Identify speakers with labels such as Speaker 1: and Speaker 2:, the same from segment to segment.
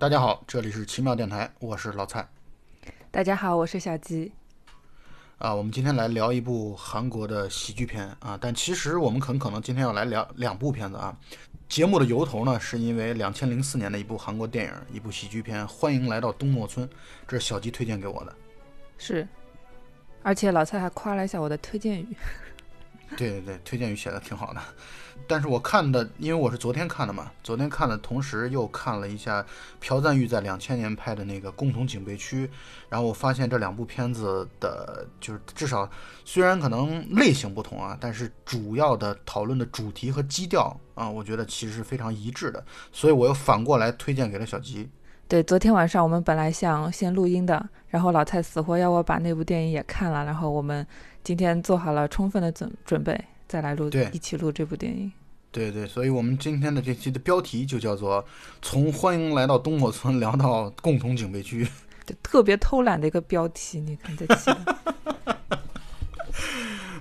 Speaker 1: 大家好，这里是奇妙电台，我是老蔡。
Speaker 2: 大家好，我是小鸡。
Speaker 1: 啊，我们今天来聊一部韩国的喜剧片啊，但其实我们很可能今天要来聊两部片子啊。节目的由头呢，是因为两千零四年的一部韩国电影，一部喜剧片《欢迎来到东莫村》，这是小鸡推荐给我的。
Speaker 2: 是，而且老蔡还夸了一下我的推荐语。
Speaker 1: 对对对，推荐语写的挺好的。但是我看的，因为我是昨天看的嘛，昨天看的同时又看了一下朴赞玉在两千年拍的那个《共同警备区》，然后我发现这两部片子的，就是至少虽然可能类型不同啊，但是主要的讨论的主题和基调啊，我觉得其实是非常一致的，所以我又反过来推荐给了小吉。
Speaker 2: 对，昨天晚上我们本来想先录音的，然后老蔡死活要我把那部电影也看了，然后我们今天做好了充分的准准备，再来录，
Speaker 1: 对，
Speaker 2: 一起录这部电影。
Speaker 1: 对对，所以我们今天的这期的标题就叫做“从欢迎来到东莫村聊到共同警备区”，
Speaker 2: 特别偷懒的一个标题，你看这起。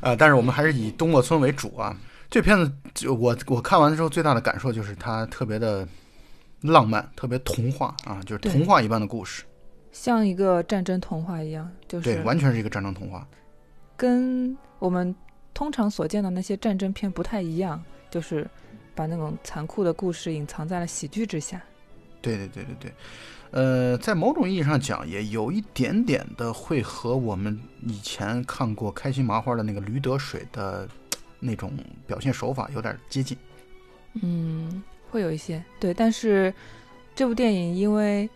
Speaker 1: 啊，但是我们还是以东莫村为主啊。这片子就我我看完之后最大的感受就是它特别的浪漫，特别童话啊，就是童话一般的故事，
Speaker 2: 像一个战争童话一样，就是
Speaker 1: 对，完全是一个战争童话，
Speaker 2: 跟我们通常所见的那些战争片不太一样。就是把那种残酷的故事隐藏在了喜剧之下。
Speaker 1: 对对对对对，呃，在某种意义上讲，也有一点点的会和我们以前看过开心麻花的那个驴得水的那种表现手法有点接近。
Speaker 2: 嗯，会有一些对，但是这部电影因为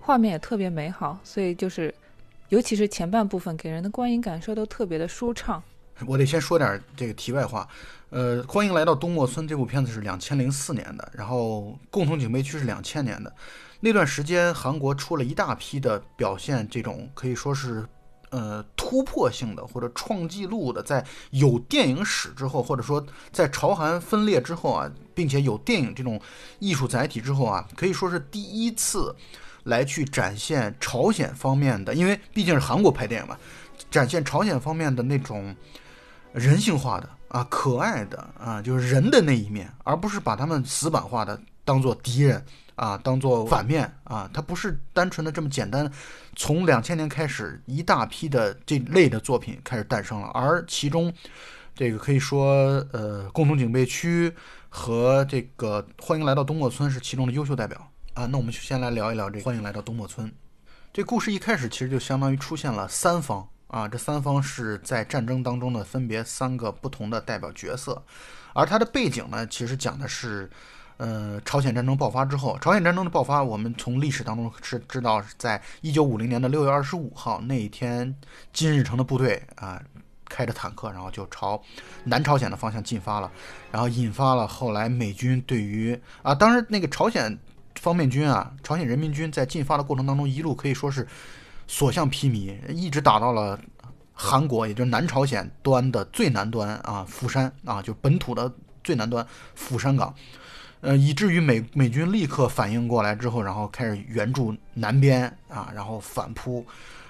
Speaker 2: 画面也特别美好，所以就是尤其是前半部分给人的观影感受都特别的舒畅。
Speaker 1: 我得先说点这个题外话。呃，欢迎来到东莫村。这部片子是两千零四年的，然后共同警备区是两千年的。那段时间，韩国出了一大批的表现这种可以说是呃突破性的或者创纪录的，在有电影史之后，或者说在朝韩分裂之后啊，并且有电影这种艺术载体之后啊，可以说是第一次来去展现朝鲜方面的，因为毕竟是韩国拍电影嘛，展现朝鲜方面的那种人性化的。啊，可爱的啊，就是人的那一面，而不是把他们死板化的当做敌人啊，当做反面啊，它不是单纯的这么简单。从两千年开始，一大批的这类的作品开始诞生了，而其中这个可以说，呃，共同警备区和这个欢迎来到东莫村是其中的优秀代表啊。那我们就先来聊一聊这欢迎来到东莫村。这故事一开始其实就相当于出现了三方。啊，这三方是在战争当中呢分别三个不同的代表角色，而它的背景呢，其实讲的是，呃，朝鲜战争爆发之后，朝鲜战争的爆发，我们从历史当中是知道，在一九五零年的六月二十五号那一天，金日成的部队啊，开着坦克，然后就朝南朝鲜的方向进发了，然后引发了后来美军对于啊，当时那个朝鲜方面军啊，朝鲜人民军在进发的过程当中，一路可以说是。所向披靡，一直打到了韩国，也就是南朝鲜端的最南端啊，釜山啊，就本土的最南端釜山港，呃，以至于美美军立刻反应过来之后，然后开始援助南边啊，然后反扑，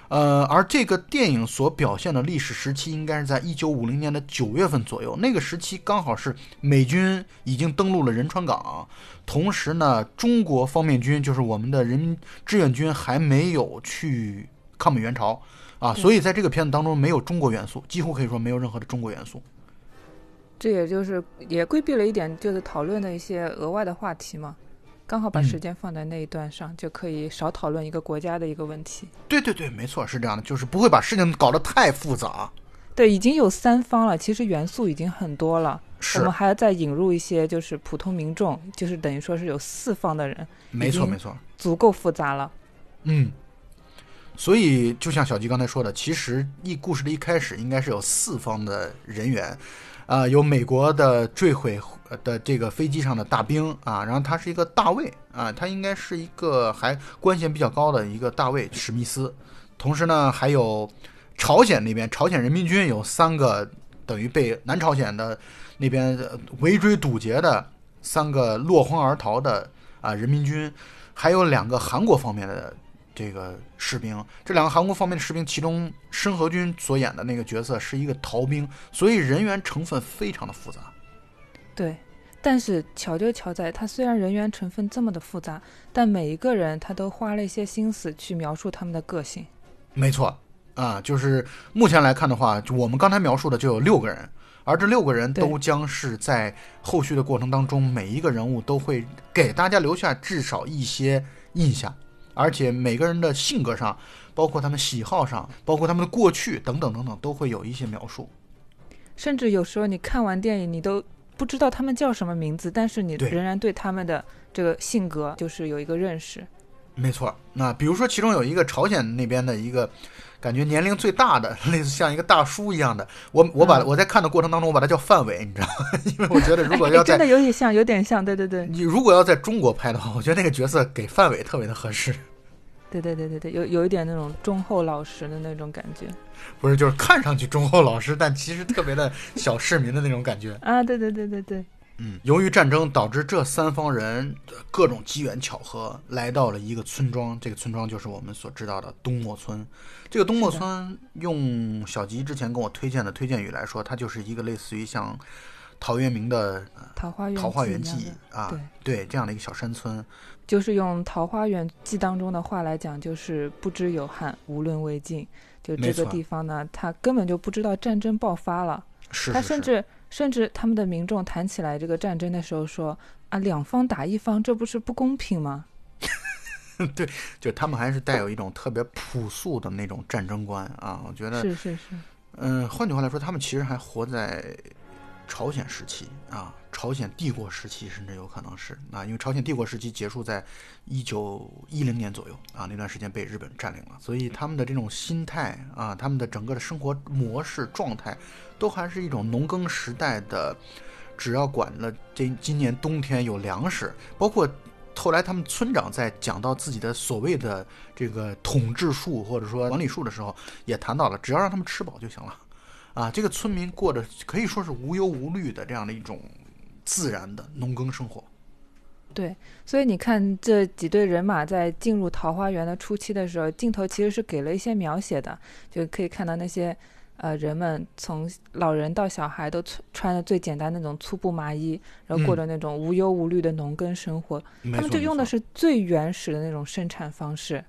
Speaker 1: 呃，而这个电影所表现的历史时期，应该是在一九五零年的九月份左右，那个时期刚好是美军已经登陆了仁川港，同时呢，中国方面军就是我们的人民志愿军还没有去。抗美援朝，啊，所以在这个片子当中没有中国元素，几乎可以说没有任何的中国元素。
Speaker 2: 这也就是也规避了一点，就是讨论的一些额外的话题嘛。刚好把时间放在那一段上，就可以少讨论一个国家的一个问题。
Speaker 1: 对对对，没错，是这样的，就是不会把事情搞得太复杂。
Speaker 2: 对，已经有三方了，其实元素已经很多了。
Speaker 1: 是。
Speaker 2: 我们还要再引入一些，就是普通民众，就是等于说是有四方的人。
Speaker 1: 没错没错，
Speaker 2: 足够复杂了。
Speaker 1: 嗯。所以，就像小吉刚才说的，其实一故事的一开始应该是有四方的人员，啊，有美国的坠毁的这个飞机上的大兵啊，然后他是一个大卫啊，他应该是一个还官衔比较高的一个大卫史密斯，同时呢，还有朝鲜那边朝鲜人民军有三个等于被南朝鲜的那边围追堵截的三个落荒而逃的啊人民军，还有两个韩国方面的。这个士兵，这两个韩国方面的士兵，其中申河君所演的那个角色是一个逃兵，所以人员成分非常的复杂。
Speaker 2: 对，但是巧就巧在，他虽然人员成分这么的复杂，但每一个人他都花了一些心思去描述他们的个性。
Speaker 1: 没错，啊，就是目前来看的话，就我们刚才描述的就有六个人，而这六个人都将是在后续的过程当中，每一个人物都会给大家留下至少一些印象，而且每个人的性格上，包括他们喜好上，包括他们的过去等等等等，都会有一些描述。
Speaker 2: 甚至有时候你看完电影，你都不知道他们叫什么名字，但是你仍然对他们的这个性格就是有一个认识。
Speaker 1: 没错，那比如说其中有一个朝鲜那边的一个，感觉年龄最大的，类似像一个大叔一样的，我我把、
Speaker 2: 嗯。
Speaker 1: 我在看的过程当中，我把他叫范伟，你知道吗？因为我觉得如果要
Speaker 2: 哎真的有点像，有点像，对对对，
Speaker 1: 你如果要在中国拍的话，我觉得那个角色给范伟特别的合适，
Speaker 2: 对对对对对，有有一点那种忠厚老实的那种感觉。
Speaker 1: 不是就是看上去忠厚老实，但其实特别的小市民的那种感觉。
Speaker 2: 啊，对对对对对，
Speaker 1: 嗯，由于战争导致这三方人呃各种机缘巧合来到了一个村庄，这个村庄就是我们所知道的东莫村。这个东莫村，用小吉之前跟我推荐的推荐语来说，它就是一个类似于像陶渊明的呃《
Speaker 2: 桃花源《
Speaker 1: 桃花源
Speaker 2: 记》
Speaker 1: 啊，
Speaker 2: 对
Speaker 1: 对这样的一个小山村。
Speaker 2: 就是用《桃花源记》当中的话来讲，就是不知有汉，无论魏晋。就这个地方呢，他根本就不知道战争爆发了。
Speaker 1: 是是是，
Speaker 2: 他甚至甚至他们的民众谈起来这个战争的时候说啊，两方打一方，这不是不公平吗？
Speaker 1: 对就他们还是带有一种特别朴素的那种战争观啊。我觉得，
Speaker 2: 是是是，
Speaker 1: 嗯，换句话来说，他们其实还活在朝鲜时期啊，朝鲜帝国时期，甚至有可能是啊，因为朝鲜帝国时期结束在一九一零年左右啊，那段时间被日本占领了，所以他们的这种心态啊，他们的整个的生活模式状态，都还是一种农耕时代的，只要管了这今年冬天有粮食，包括。后来他们村长在讲到自己的所谓的这个统治术或者说管理术的时候，也谈到了，只要让他们吃饱就行了。啊，这个村民过着可以说是无忧无虑的这样的一种自然的农耕生活。
Speaker 2: 对。所以你看这几队人马在进入桃花源的初期的时候，镜头其实是给了一些描写的，就可以看到那些呃人们从老人到小孩都穿穿的最简单那种粗布麻衣，然后过
Speaker 1: 嗯
Speaker 2: 着那种无忧无虑的农耕生活。他们就用的是最原始的那种生产方式，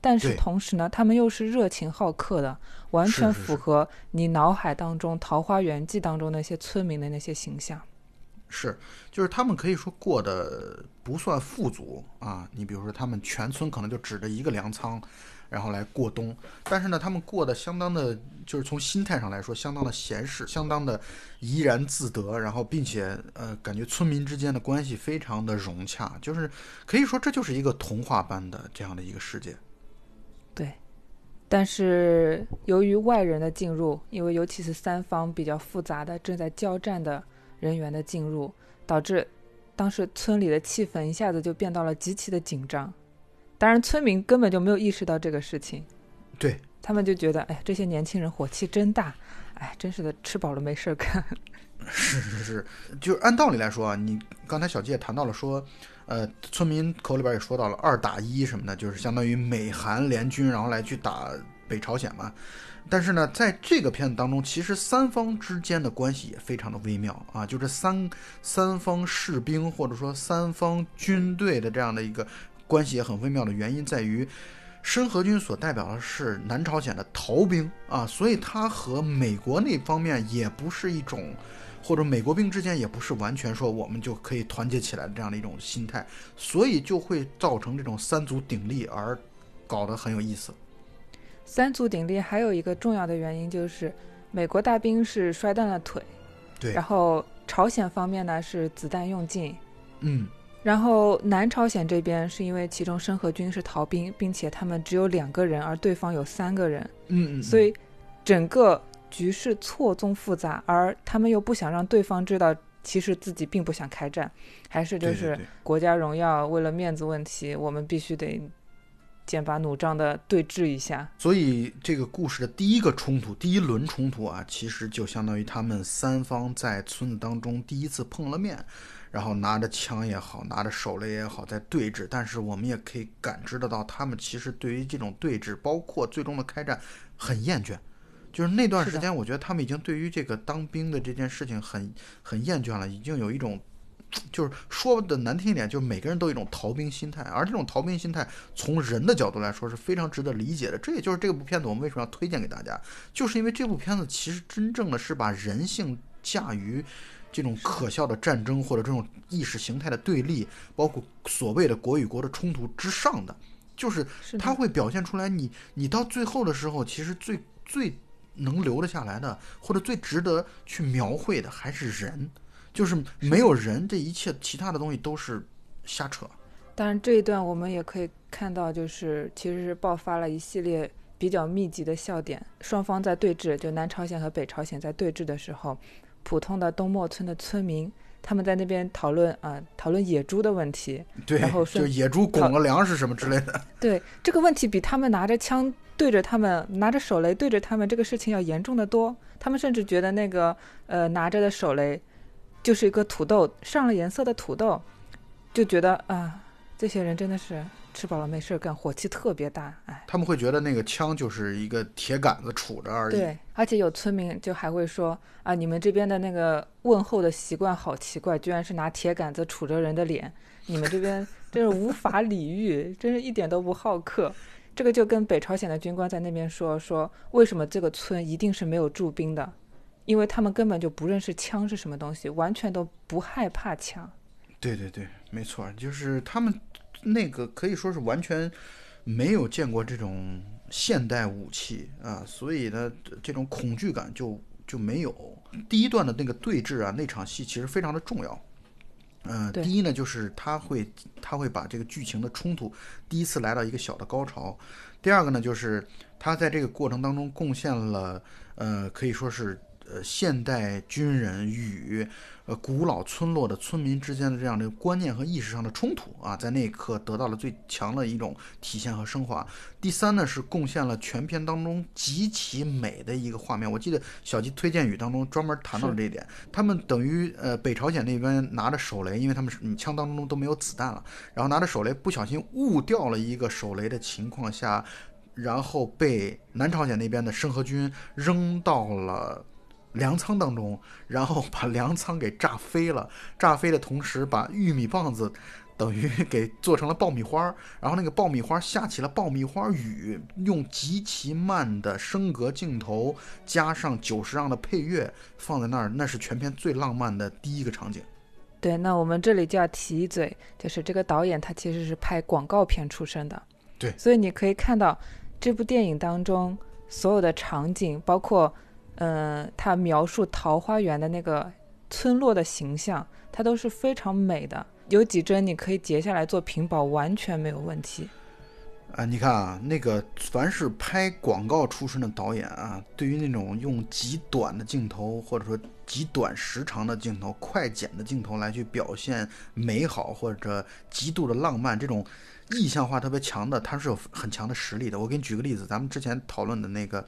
Speaker 2: 但是同时呢，他们又是热情好客的，完全符合你脑海当中《桃花源记》当中那些村民的那些形象。
Speaker 1: 是，就是他们可以说过得不算富足啊。你比如说，他们全村可能就指着一个粮仓，然后来过冬。但是呢，他们过得相当的，就是从心态上来说，相当的闲适，相当的怡然自得。然后，并且呃，感觉村民之间的关系非常的融洽，就是可以说这就是一个童话般的这样的一个世界。
Speaker 2: 对，但是由于外人的进入，因为尤其是三方比较复杂的正在交战的人员的进入，导致当时村里的气氛一下子就变到了极其的紧张。当然，村民根本就没有意识到这个事情。
Speaker 1: 对，
Speaker 2: 他们就觉得，哎，这些年轻人火气真大，哎，真是的，吃饱了没事儿干。
Speaker 1: 是是是，就是按道理来说啊，你刚才小季也谈到了说，呃，村民口里边也说到了二打一什么的，就是相当于美韩联军，然后来去打北朝鲜嘛。但是呢，在这个片子当中，其实三方之间的关系也非常的微妙啊，就是三三方士兵或者说三方军队的这样的一个关系也很微妙的原因在于。申河军所代表的是南朝鲜的逃兵啊，所以他和美国那方面也不是一种或者美国兵之间也不是完全说我们就可以团结起来的这样的一种心态，所以就会造成这种三足鼎立，而搞得很有意思。
Speaker 2: 三足鼎立还有一个重要的原因就是，美国大兵是摔断了腿，
Speaker 1: 对
Speaker 2: 然后朝鲜方面呢是子弹用尽，
Speaker 1: 嗯，
Speaker 2: 然后南朝鲜这边是因为其中申和军是逃兵，并且他们只有两个人，而对方有三个人，
Speaker 1: 嗯嗯，
Speaker 2: 所以整个局势错综复杂，而他们又不想让对方知道，其实自己并不想开战，还是就是国家荣耀，为了面子问题，我们必须得剑拔弩张的对峙一下。
Speaker 1: 所以这个故事的第一个冲突，第一轮冲突啊，其实就相当于他们三方在村子当中第一次碰了面，然后拿着枪也好，拿着手雷也好，在对峙。但是我们也可以感知得到，他们其实对于这种对峙，包括最终的开战，很厌倦。就是那段时间，我觉得他们已经对于这个当兵的这件事情很很厌倦了，已经有一种就是说的难听一点，就是每个人都有一种逃兵心态，而这种逃兵心态从人的角度来说是非常值得理解的。这也就是这部片子我们为什么要推荐给大家，就是因为这部片子其实真正的是把人性驾驭这种可笑的战争或者这种意识形态的对立，包括所谓的国与国的冲突之上的，就是它会表现出来你你到最后的时候，其实最最能留得下来的，或者最值得去描绘的还是人，就是没有人，这一切其他的东西都是瞎扯。
Speaker 2: 当然，这一段我们也可以看到，就是其实是爆发了一系列比较密集的笑点。双方在对峙，就南朝鲜和北朝鲜在对峙的时候，普通的东莫村的村民他们在那边讨论啊、讨论野猪的问题。
Speaker 1: 对，
Speaker 2: 然后
Speaker 1: 就野猪拱了粮食什么之类的。
Speaker 2: 对这个问题，比他们拿着枪对着他们，拿着手雷对着他们这个事情要严重的多。他们甚至觉得那个呃拿着的手雷就是一个土豆上了颜色的土豆，就觉得啊、这些人真的是吃饱了没事儿干，火气特别大，哎。
Speaker 1: 他们会觉得那个枪就是一个铁杆子杵着而已。
Speaker 2: 对，而且有村民就还会说啊，你们这边的那个问候的习惯好奇怪，居然是拿铁杆子杵着人的脸，你们这边真是无法理喻，真是一点都不好客。这个就跟北朝鲜的军官在那边说说，为什么这个村一定是没有驻兵的，因为他们根本就不认识枪是什么东西，完全都不害怕枪。
Speaker 1: 对对对，没错，就是他们那个可以说是完全没有见过这种现代武器啊，所以呢，这种恐惧感就就没有。第一段的那个对峙啊，那场戏其实非常的重要。嗯、
Speaker 2: 对
Speaker 1: 第一呢，就是他会他会把这个剧情的冲突第一次来到一个小的高潮。第二个呢，就是他在这个过程当中贡献了，呃，可以说是呃现代军人与呃古老村落的村民之间的这样的观念和意识上的冲突啊，在那一刻得到了最强的一种体现和升华。第三呢，是贡献了全片当中极其美的一个画面。我记得小吉推荐语当中专门谈到了这一点。他们等于呃北朝鲜那边拿着手雷，因为他们枪当中都没有子弹了，然后拿着手雷不小心误掉了一个手雷的情况下，然后被南朝鲜那边的生和军扔到了。粮仓当中，然后把粮仓给炸飞了。炸飞的同时，把玉米棒子等于给做成了爆米花儿，然后那个爆米花下起了爆米花雨，用极其慢的升格镜头加上九十让的配乐放在那儿，那是全片最浪漫的第一个场景。
Speaker 2: 对，那我们这里就要提一嘴，就是这个导演他其实是拍广告片出身的，
Speaker 1: 对
Speaker 2: 所以你可以看到这部电影当中所有的场景，包括呃他描述桃花源的那个村落的形象，它都是非常美的。有几帧你可以截下来做屏保，完全没有问题。
Speaker 1: 啊，你看啊，那个凡是拍广告出身的导演啊，对于那种用极短的镜头，或者说极短时长的镜头、快剪的镜头来去表现美好或者极度的浪漫，这种意象化特别强的，他是有很强的实力的。我给你举个例子，咱们之前讨论的那个，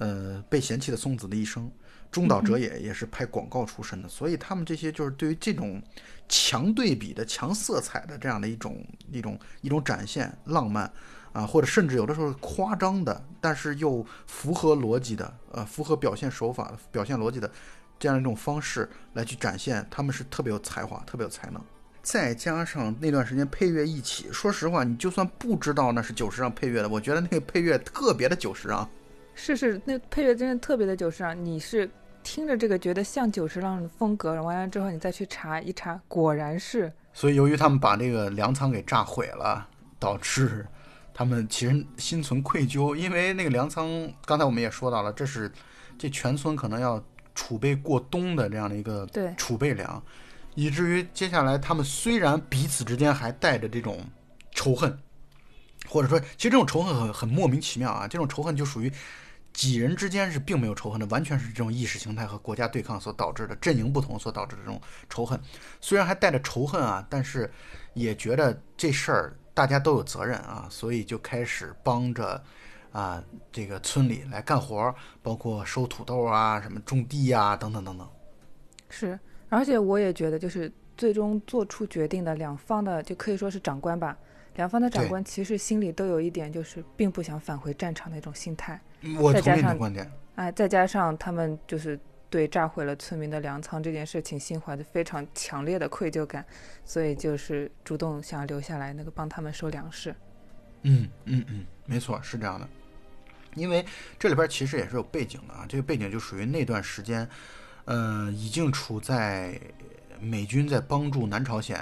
Speaker 1: 呃，被嫌弃的松子的一生，中岛哲也也是拍广告出身的，所以他们这些就是对于这种强对比的、强色彩的这样的一种一种一种展现，浪漫啊，或者甚至有的时候夸张的，但是又符合逻辑的，呃，符合表现手法、表现逻辑的这样一种方式来去展现，他们是特别有才华、特别有才能。再加上那段时间配乐一起，说实话，你就算不知道那是久石让配乐的，我觉得那个配乐特别的久石让。
Speaker 2: 是是，那配乐真的特别的久石让，你是听着这个觉得像久石让的风格，完了之后你再去查一查，果然是。
Speaker 1: 所以由于他们把这个粮仓给炸毁了，导致他们其实心存愧疚，因为那个粮仓，刚才我们也说到了，这是这全村可能要储备过冬的这样的一个
Speaker 2: 对
Speaker 1: 储备粮，以至于接下来他们虽然彼此之间还带着这种仇恨，或者说，其实这种仇恨很很莫名其妙啊，这种仇恨就属于。几人之间是并没有仇恨的，完全是这种意识形态和国家对抗所导致的阵营不同所导致的这种仇恨。虽然还带着仇恨啊，但是也觉得这事儿大家都有责任啊，所以就开始帮着啊这个村里来干活儿，包括收土豆啊、什么种地啊等等等等。
Speaker 2: 是，而且我也觉得，就是最终做出决定的两方的，就可以说是长官吧。两方的长官其实心里都有一点，就是并不想返回战场的一种心态。
Speaker 1: 我同意你的观点。
Speaker 2: 哎，再加上他们就是对炸毁了村民的粮仓这件事情心怀着非常强烈的愧疚感，所以就是主动想要留下来，那个帮他们收粮食。
Speaker 1: 嗯嗯嗯，没错，是这样的。因为这里边其实也是有背景的啊，这个背景就属于那段时间，呃，已经处在美军在帮助南朝鲜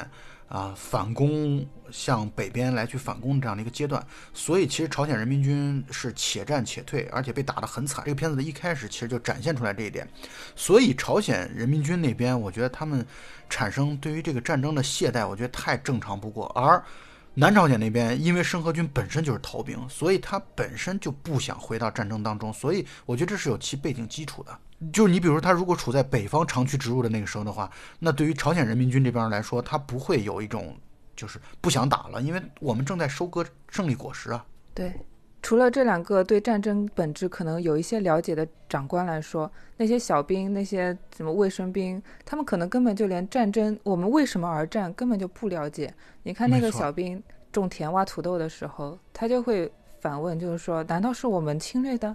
Speaker 1: 啊反攻，向北边来去反攻的这样的一个阶段，所以其实朝鲜人民军是且战且退，而且被打得很惨。这个片子的一开始其实就展现出来这一点，所以朝鲜人民军那边，我觉得他们产生对于这个战争的懈怠，我觉得太正常不过，而。南朝鲜那边，因为申和军本身就是逃兵，所以他本身就不想回到战争当中，所以我觉得这是有其背景基础的。就是你比如说，他如果处在北方长驱直入的那个时候的话，那对于朝鲜人民军这边来说，他不会有一种就是不想打了，因为我们正在收割胜利果实啊。
Speaker 2: 对。除了这两个对战争本质可能有一些了解的长官来说，那些小兵、那些什么卫生兵，他们可能根本就连战争我们为什么而战根本就不了解。你看那个小兵种田挖土豆的时候，他就会反问，就是说，难道是我们侵略的？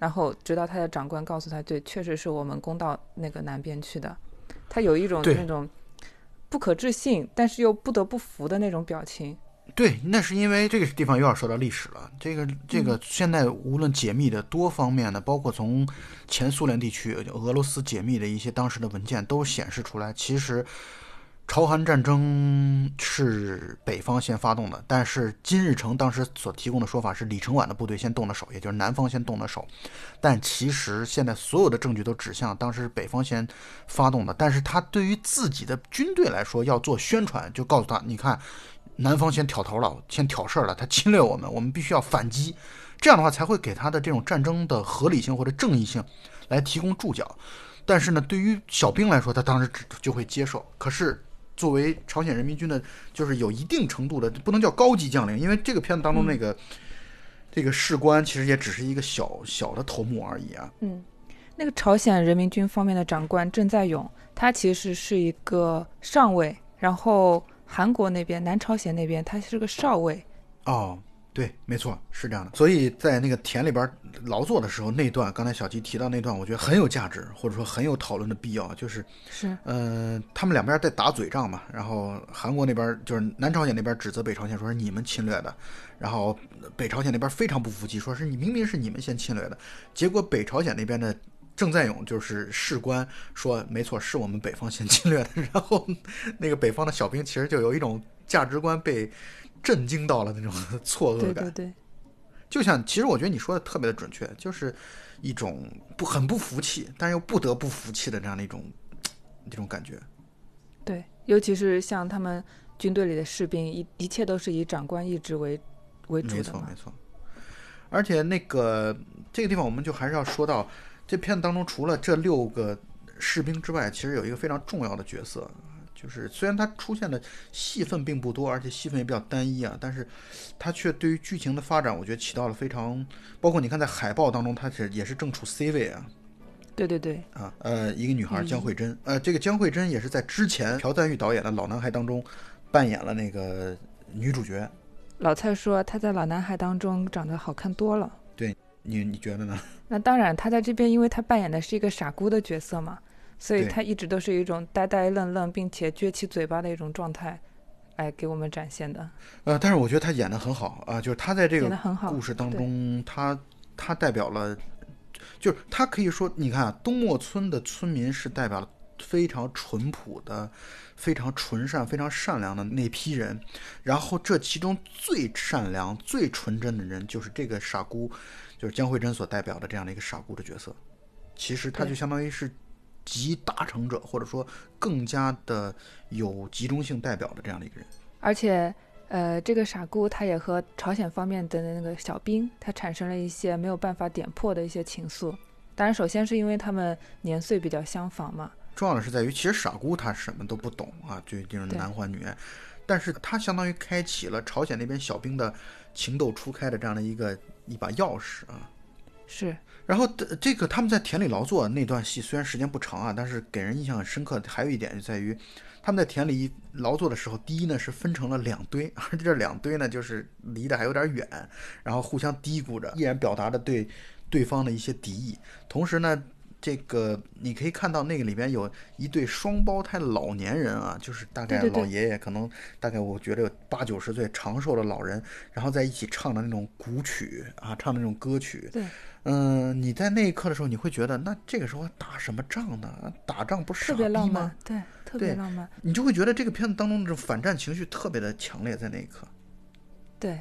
Speaker 2: 然后直到他的长官告诉他，对，确实是我们攻到那个南边去的。他有一种那种不可置信，但是又不得不服的那种表情。
Speaker 1: 对，那是因为这个地方又要说到历史了。这个这个，现在无论解密的多方面的，包括从前苏联地区俄罗斯解密的一些当时的文件，都显示出来，其实朝韩战争是北方先发动的。但是金日成当时所提供的说法是李承晚的部队先动的手，也就是南方先动的手。但其实现在所有的证据都指向当时是北方先发动的。但是他对于自己的军队来说要做宣传，就告诉他，你看。南方先挑头了，先挑事儿了，他侵略我们，我们必须要反击，这样的话才会给他的这种战争的合理性或者正义性来提供注脚。但是呢，对于小兵来说，他当时就会接受。可是作为朝鲜人民军的，就是有一定程度的，不能叫高级将领，因为这个片子当中那个这个士官其实也只是一个小小的头目而已啊。
Speaker 2: 嗯，那个朝鲜人民军方面的长官郑在勇，他其实是一个上尉，然后。韩国那边，南朝鲜那边，他是个少尉。
Speaker 1: 哦，对，没错，是这样的。所以在那个田里边劳作的时候，那段刚才小吉提到那段，我觉得很有价值，或者说很有讨论的必要。就是
Speaker 2: 是，
Speaker 1: 呃，他们两边在打嘴仗嘛。然后韩国那边就是南朝鲜那边指责北朝鲜说是你们侵略的，然后北朝鲜那边非常不服气，说是你明明是你们先侵略的。结果北朝鲜那边的。郑在勇就是士官说：“没错，是我们北方先侵略的。”然后那个北方的小兵其实就有一种价值观被震惊到了那种 错愕
Speaker 2: 感。对对对，
Speaker 1: 就像其实我觉得你说的特别的准确，就是一种不很不服气，但又不得不服气的这样的一种 这种感觉。
Speaker 2: 对，尤其是像他们军队里的士兵，一一切都是以长官意志为为主的。
Speaker 1: 没错没错。而且那个这个地方，我们就还是要说到。这片子当中，除了这六个士兵之外，其实有一个非常重要的角色，就是虽然它出现的戏份并不多，而且戏份也比较单一啊，但是它却对于剧情的发展，我觉得起到了非常，包括你看在海报当中，它是也是正处 C 位啊。
Speaker 2: 对对对。
Speaker 1: 啊，呃，一个女孩江慧珍，呃，这个江慧珍也是在之前朴赞玉导演的《老男孩》当中扮演了那个女主角。
Speaker 2: 老蔡说她在《老男孩》当中长得好看多了。
Speaker 1: 对你，你觉得呢？
Speaker 2: 那当然，他在这边，因为他扮演的是一个傻姑的角色嘛，所以他一直都是一种呆呆愣愣，并且撅起嘴巴的一种状态，来给我们展现的。
Speaker 1: 呃，但是我觉得他演的很好啊，就是他在这个故事当中，他他代表了，就是他可以说，你看啊东莫村的村民是代表了非常淳朴的、非常纯善、非常善良的那批人，然后这其中最善良、最纯真的人就是这个傻姑。就是江慧珍所代表的这样的一个傻姑的角色，其实他就相当于是集大成者，或者说更加的有集中性代表的这样的一个人。
Speaker 2: 而且，呃，这个傻姑她也和朝鲜方面的那个小兵，他产生了一些没有办法点破的一些情愫。当然，首先是因为他们年岁比较相仿嘛。
Speaker 1: 重要的是在于，其实傻姑她什么都不懂啊，就就是男欢女爱，但是她相当于开启了朝鲜那边小兵的情窦初开的这样的一个。一把钥匙啊，
Speaker 2: 是。
Speaker 1: 然后这个他们在田里劳作那段戏，虽然时间不长啊，但是给人印象很深刻。还有一点就在于，他们在田里劳作的时候，第一呢是分成了两堆，而 且这两堆呢就是离得还有点远，然后互相嘀咕着，依然表达着对对方的一些敌意。同时呢，这个你可以看到那个里边有一对双胞胎老年人啊，就是大概老爷爷可能大概我觉得有八九十岁长寿的老人，然后在一起唱的那种古曲啊，唱的那种歌曲。
Speaker 2: 对，
Speaker 1: 嗯，你在那一刻的时候，你会觉得那这个时候打什么仗呢？打仗不是
Speaker 2: 特别浪漫？，对，特别浪漫，
Speaker 1: 你就会觉得这个片子当中的这种反战情绪特别的强烈，在那一刻。
Speaker 2: 对，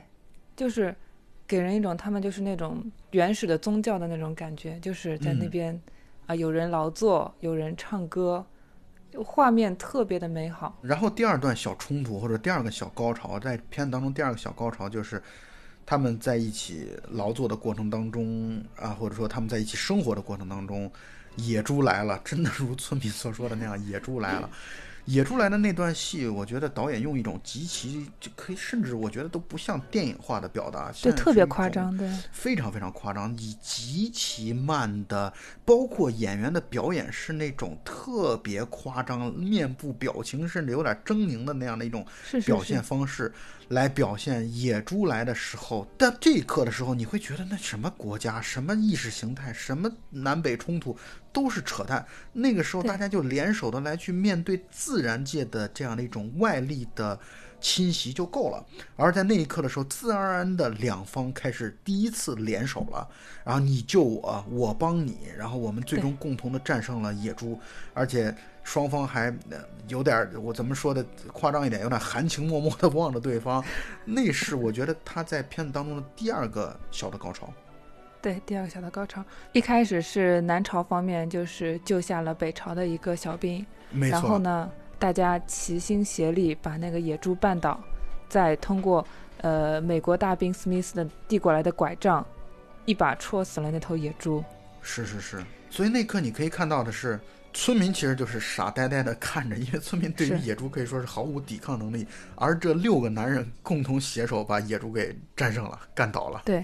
Speaker 2: 就是给人一种他们就是那种原始的宗教的那种感觉，就是在那
Speaker 1: 嗯
Speaker 2: 边啊、有人劳作，有人唱歌，画面特别的美好。
Speaker 1: 然后第二段小冲突或者第二个小高潮，在片子当中第二个小高潮就是他们在一起劳作的过程当中啊，或者说他们在一起生活的过程当中，野猪来了，真的如村民所说的那样，野猪来了。野猪来的那段戏，我觉得导演用一种极其就可以，甚至我觉得都不像电影化的表达，
Speaker 2: 对，特别夸张，对，
Speaker 1: 非常非常夸张，以极其慢的，包括演员的表演是那种特别夸张，面部表情甚至有点狰狞的那样的一种表现
Speaker 2: 是，
Speaker 1: 方式，来表现野猪来的时候。但这一刻的时候，你会觉得那什么国家、什么意识形态、什么南北冲突都是扯淡。那个时候，大家就联手的来去面对自然界的这样的一种外力的。侵袭就够了，而在那一刻的时候，自然而然的两方开始第一次联手了，然后你救我，我帮你，然后我们最终共同的战胜了野猪，而且双方还呃有点儿我怎么说的夸张一点，有点含情脉脉的望着对方，那是我觉得他在片子当中的第二个小的高潮。
Speaker 2: 对，第二个小的高潮，一开始是南朝方面就是救下了北朝的一个小兵，
Speaker 1: 没
Speaker 2: 然后，呢，大家齐心协力把那个野猪绊倒，再通过呃美国大兵史密斯的递过来的拐杖，一把戳死了那头野猪。
Speaker 1: 是是是，所以那刻你可以看到的是。村民其实就是傻呆呆的看着，因为村民对于野猪可以说是毫无抵抗能力，而这六个男人共同携手把野猪给战胜了，干倒了。
Speaker 2: 对，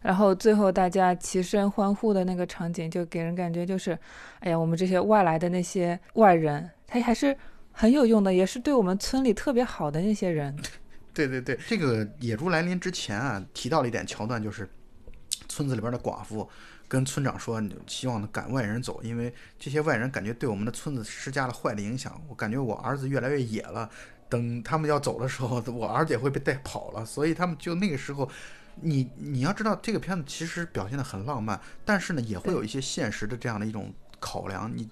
Speaker 2: 然后最后大家齐声欢呼的那个场景，就给人感觉就是，哎呀，我们这些外来的那些外人，他还是很有用的，也是对我们村里特别好的那些人。
Speaker 1: 对对对，这个野猪来临之前啊，提到了一点桥段，就是村子里边的寡妇跟村长说，你希望赶外人走，因为这些外人感觉对我们的村子施加了坏的影响。我感觉我儿子越来越野了，等他们要走的时候，我儿子也会被带跑了。所以他们就那个时候，你你要知道，这个片子其实表现的很浪漫，但是呢，也会有一些现实的这样的一种考量。你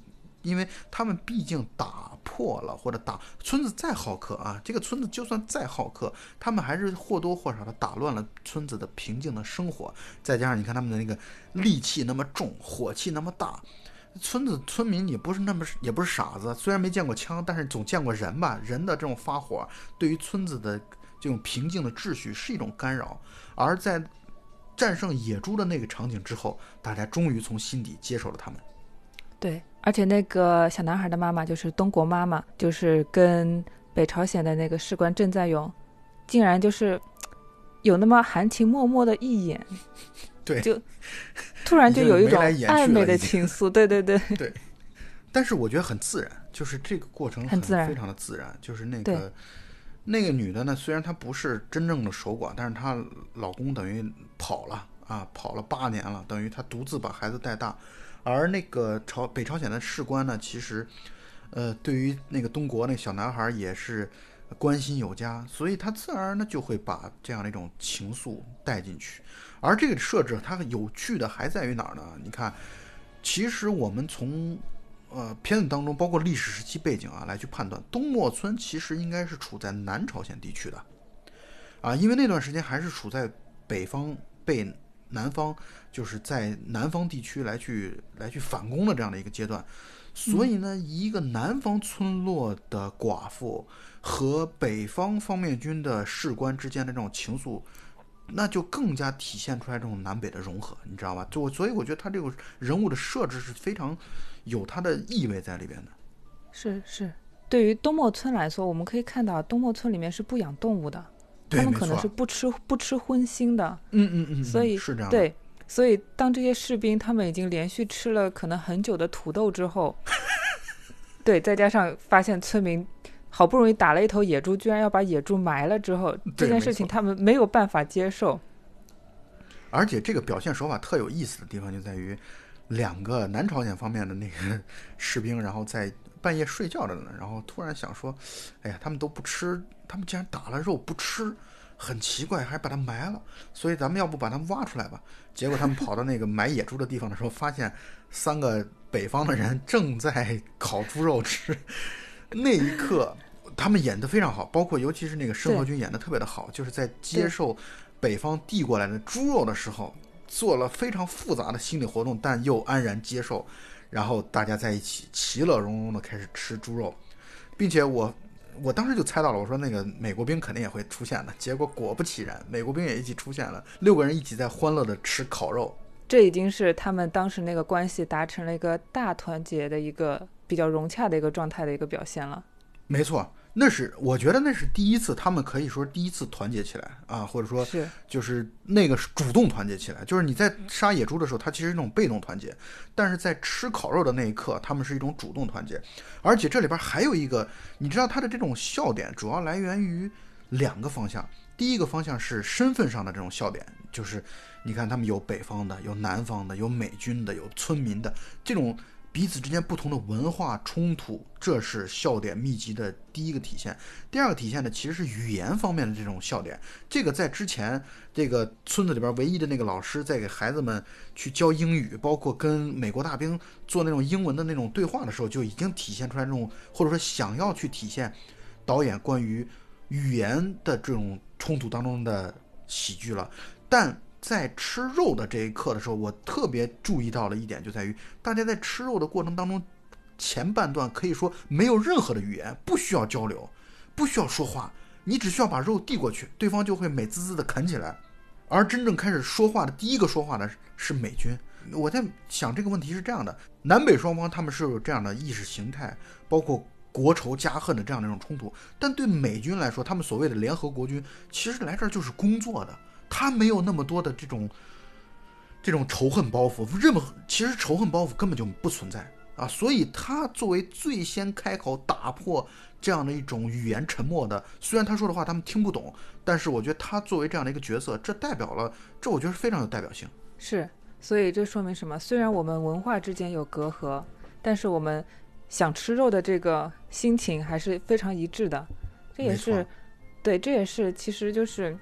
Speaker 1: 因为他们毕竟打破了或者打村子再好客啊，这个村子就算再好客，他们还是或多或少的打乱了村子的平静的生活。再加上你看他们的那个戾气那么重，火气那么大，村子村民也不是那么也不是傻子，虽然没见过枪，但是总见过人吧？人的这种发火对于村子的这种平静的秩序是一种干扰，而在战胜野猪的那个场景之后，大家终于从心底接受了他们。
Speaker 2: 对，而且那个小男孩的妈妈就是东国妈妈，就是跟北朝鲜的那个士官郑在勇，竟然就是有那么含情脉脉的一眼，
Speaker 1: 对
Speaker 2: 就突然就有一种暧昧的情愫。对对对对，
Speaker 1: 但是我觉得很自然，就是这个过程
Speaker 2: 很自然
Speaker 1: 非常的自然。就是那个那个女的呢，虽然她不是真正的守寡，但是她老公等于跑了啊，跑了八年了，等于她独自把孩子带大。而那个朝北朝鲜的士官呢，其实呃，对于那个东国那小男孩也是关心有加，所以他自然而然的就会把这样的一种情愫带进去。而这个设置它有趣的还在于哪儿呢？你看，其实我们从呃片子当中，包括历史时期背景啊来去判断，东莫村其实应该是处在南朝鲜地区的啊，因为那段时间还是处在北方被南方就是在南方地区来去来去反攻的这样的一个阶段，所以呢，一个南方村落的寡妇和北方方面军的士官之间的这种情愫。那就更加体现出来这种南北的融合，你知道吧？就我，所以我觉得他这个人物的设置是非常有他的意味在里边的。
Speaker 2: 是是。对于东莫村来说，我们可以看到东莫村里面是不养动物的，他们可能是不吃不吃荤腥的。
Speaker 1: 嗯嗯嗯，
Speaker 2: 所以
Speaker 1: 嗯是这样。
Speaker 2: 对，所以当这些士兵他们已经连续吃了可能很久的土豆之后，对，再加上发现村民好不容易打了一头野猪，居然要把野猪埋了之后，这件事情他们没有办法接受。
Speaker 1: 而且这个表现手法特有意思的地方就在于，两个南朝鲜方面的那个士兵，然后在半夜睡觉着呢，然后突然想说，哎呀，他们都不吃，他们竟然打了肉不吃，很奇怪，还把它埋了，所以咱们要不把它们挖出来吧？结果他们跑到那个埋野猪的地方的时候，发现三个北方的人正在烤猪肉吃，那一刻。他们演得非常好，包括尤其是那个申河君演得特别的好，就是在接受北方递过来的猪肉的时候，做了非常复杂的心理活动，但又安然接受，然后大家在一起其乐融融的开始吃猪肉，并且我我当时就猜到了，我说那个美国兵肯定也会出现的，结果果不其然，美国兵也一起出现了，六个人一起在欢乐的吃烤肉，
Speaker 2: 这已经是他们当时那个关系达成了一个大团结的一个比较融洽的一个状态的一个表现了。
Speaker 1: 没错。那是我觉得那是第一次，他们可以说第一次团结起来啊，或者说
Speaker 2: 是
Speaker 1: 就是那个是主动团结起来。就是你在杀野猪的时候，它其实是一种被动团结，但是在吃烤肉的那一刻，他们是一种主动团结。而且这里边还有一个，你知道它的这种笑点主要来源于两个方向。第一个方向是身份上的这种笑点，就是你看他们有北方的，有南方的，有美军的，有村民的这种。彼此之间不同的文化冲突，这是笑点密集的第一个体现。第二个体现的其实是语言方面的这种笑点。这个在之前这个村子里边唯一的那个老师在给孩子们去教英语，包括跟美国大兵做那种英文的那种对话的时候，就已经体现出来这种，或者说想要去体现导演关于语言的这种冲突当中的喜剧了。但在吃肉的这一刻的时候，我特别注意到了一点，就在于大家在吃肉的过程当中，前半段可以说没有任何的语言，不需要交流，不需要说话，你只需要把肉递过去，对方就会美滋滋的啃起来。而真正开始说话的第一个说话的是美军。我在想这个问题是这样的：南北双方他们是有这样的意识形态，包括国仇家恨的这样的一种冲突，但对美军来说，他们所谓的联合国军其实来这儿就是工作的。他没有那么多的这种这种仇恨包袱，任何其实仇恨包袱根本就不存在啊，所以他作为最先开口打破这样的一种语言沉默的，虽然他说的话他们听不懂，但是我觉得他作为这样的一个角色，这代表了，这我觉得是非常有代表性。
Speaker 2: 是，所以这说明什么？虽然我们文化之间有隔阂，但是我们想吃肉的这个心情还是非常一致的。这也是，对，这也是，其实就是。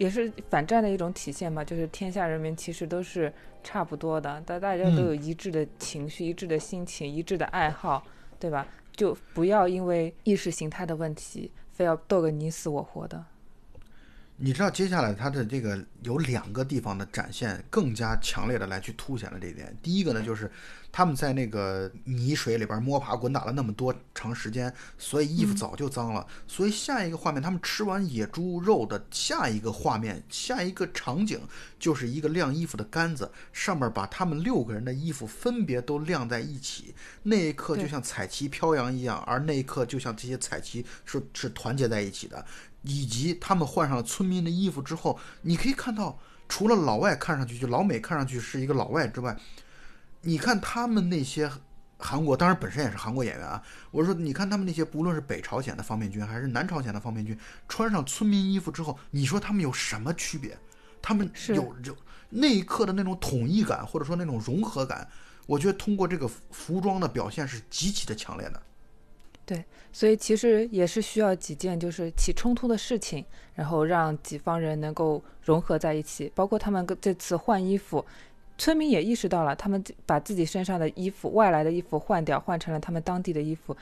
Speaker 2: 也是反战的一种体现吧，就是天下人民其实都是差不多的，大大家都有一致的情绪、一致的心情、一致的爱好，对吧？就不要因为意识形态的问题，非要斗个你死我活的。
Speaker 1: 你知道接下来它的这个有两个地方的展现更加强烈的来去凸显了这一点。第一个呢，就是他们在那个泥水里边摸爬滚打了那么多长时间，所以衣服早就脏了。所以下一个画面，他们吃完野猪肉的下一个画面，下一个场景就是一个晾衣服的杆子，上面把他们六个人的衣服分别都晾在一起。那一刻就像彩旗飘扬一样，而那一刻就像这些彩旗是是团结在一起的。以及他们换上了村民的衣服之后，你可以看到，除了老外看上去就老美看上去是一个老外之外，你看他们那些韩国，当然本身也是韩国演员啊。我说，你看他们那些，不论是北朝鲜的方面军还是南朝鲜的方面军，穿上村民衣服之后，你说他们有什么区别？他们有有那一刻的那种统一感，或者说那种融合感，我觉得通过这个服装的表现是极其的强烈的。
Speaker 2: 对，所以其实也是需要几件就是起冲突的事情，然后让几方人能够融合在一起。包括他们这次换衣服，村民也意识到了，他们把自己身上的衣服、外来的衣服换掉，换成了他们当地的衣服，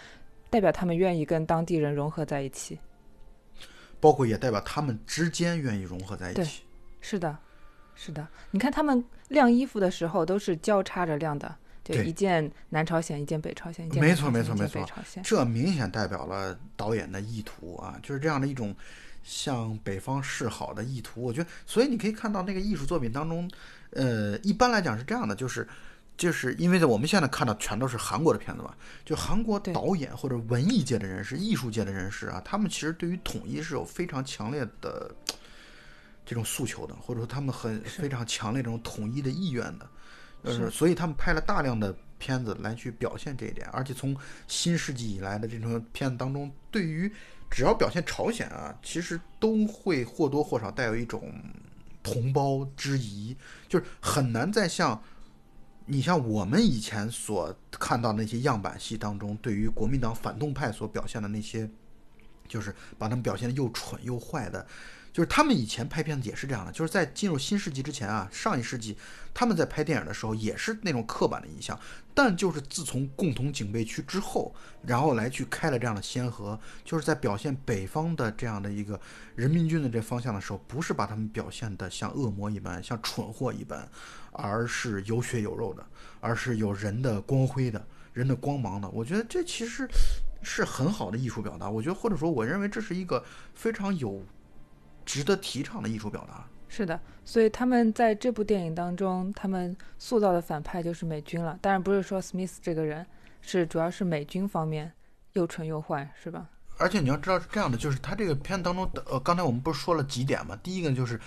Speaker 2: 代表他们愿意跟当地人融合在一起。
Speaker 1: 包括也代表他们之间愿意融合在一起。
Speaker 2: 对，是的，是的。你看他们晾衣服的时候都是交叉着晾的。对，一件南朝鲜，一件北朝鲜，一件
Speaker 1: 没错没错没错，这明显代表了导演的意图啊，就是这样的一种向北方示好的意图。我觉得，所以你可以看到那个艺术作品当中，呃，一般来讲是这样的，就是就是因为在我们现在看到全都是韩国的片子嘛，就韩国导演或者文艺界的人士、艺术界的人士啊，他们其实对于统一是有非常强烈的这种诉求的，或者说他们很非常强烈这种统一的意愿的。呃，所以他们拍了大量的片子来去表现这一点，而且从新世纪以来的这种片子当中，对于只要表现朝鲜啊，其实都会或多或少带有一种同胞之谊，就是很难再像你像我们以前所看到那些样板戏当中，对于国民党反动派所表现的那些，就是把他们表现的又蠢又坏的。就是他们以前拍片子也是这样的，就是在进入新世纪之前啊，上一世纪他们在拍电影的时候也是那种刻板的印象，但就是自从共同警备区之后，然后来去开了这样的先河，就是在表现北方的这样的一个人民军的这方向的时候，不是把他们表现的像恶魔一般，像蠢货一般，而是有血有肉的，而是有人的光辉的，人的光芒的。我觉得这其实是很好的艺术表达。我觉得或者说我认为这是一个非常有。值得提倡的艺术表达
Speaker 2: 是的，所以他们在这部电影当中，他们塑造的反派就是美军了。当然不是说 Smith 这个人是，主要是美军方面又蠢又坏，是吧？
Speaker 1: 而且你要知道是这样的，就是他这个片当中的呃，刚才我们不是说了几点吗？第一个就是，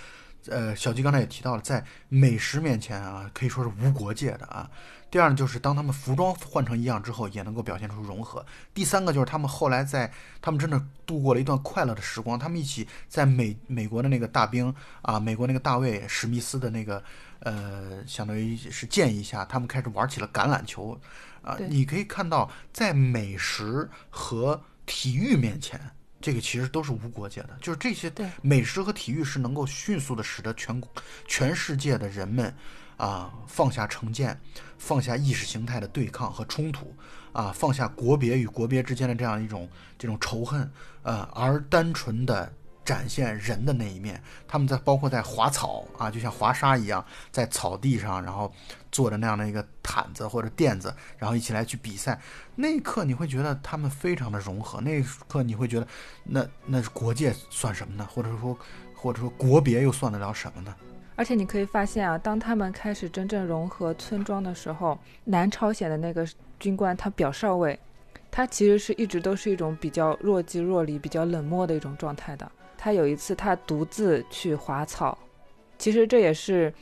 Speaker 1: 呃，小吉刚才也提到了，在美食面前啊，可以说是无国界的啊。第二呢，就是当他们服装换成一样之后，也能够表现出融合。第三个就是他们后来在，他们真的度过了一段快乐的时光。他们一起在美美国的那个大兵啊，美国那个大卫史密斯的那个呃，相当于是建议下，他们开始玩起了橄榄球啊。你可以看到，在美食和体育面前，这个其实都是无国界的。就是这些美食和体育是能够迅速的使得全全世界的人们。啊，放下成见，放下意识形态的对抗和冲突，啊，放下国别与国别之间的这样一种这种仇恨，呃，而单纯的展现人的那一面。他们在包括在滑草啊，就像滑沙一样，在草地上，然后坐着那样的一个毯子或者垫子，然后一起来去比赛。那一刻你会觉得他们非常的融合，那一刻你会觉得，那那国界算什么呢？或者说，或者说国别又算得了什么呢？
Speaker 2: 而且你可以发现啊，当他们开始真正融合村庄的时候，南朝鲜的那个军官他表少尉，他其实是一直都是一种比较若即若离、比较冷漠的一种状态的。他有一次他独自去滑草，其实这也是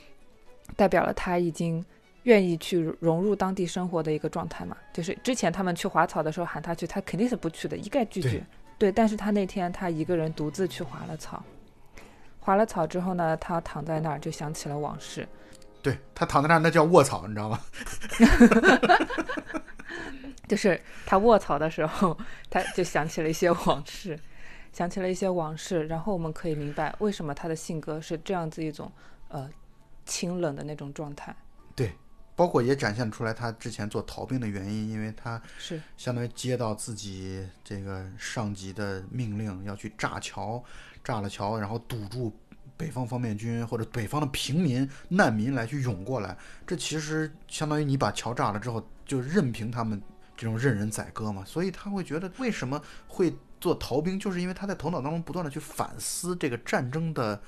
Speaker 2: 代表了他已经愿意去融入当地生活的一个状态嘛。就是之前他们去滑草的时候喊他去，他肯定是不去的，一概拒绝。对，但是他那天他一个人独自去滑了草。滑了草之后呢，他躺在那儿就想起了往事。
Speaker 1: 对他躺在那儿，那叫卧草，你知道吗？
Speaker 2: 就是他卧草的时候，他就想起了一些往事，想起了一些往事。然后我们可以明白，为什么他的性格是这样子一种呃清冷的那种状态。
Speaker 1: 对，包括也展现出来他之前做逃兵的原因，因为他
Speaker 2: 是
Speaker 1: 相当于接到自己这个上级的命令，要去炸桥。炸了桥，然后堵住北方方面军或者北方的平民难民来去涌过来，这其实相当于你把桥炸了之后，就任凭他们这种任人宰割嘛。所以他会觉得为什么会做逃兵，就是因为他在头脑当中不断的去反思这个战争的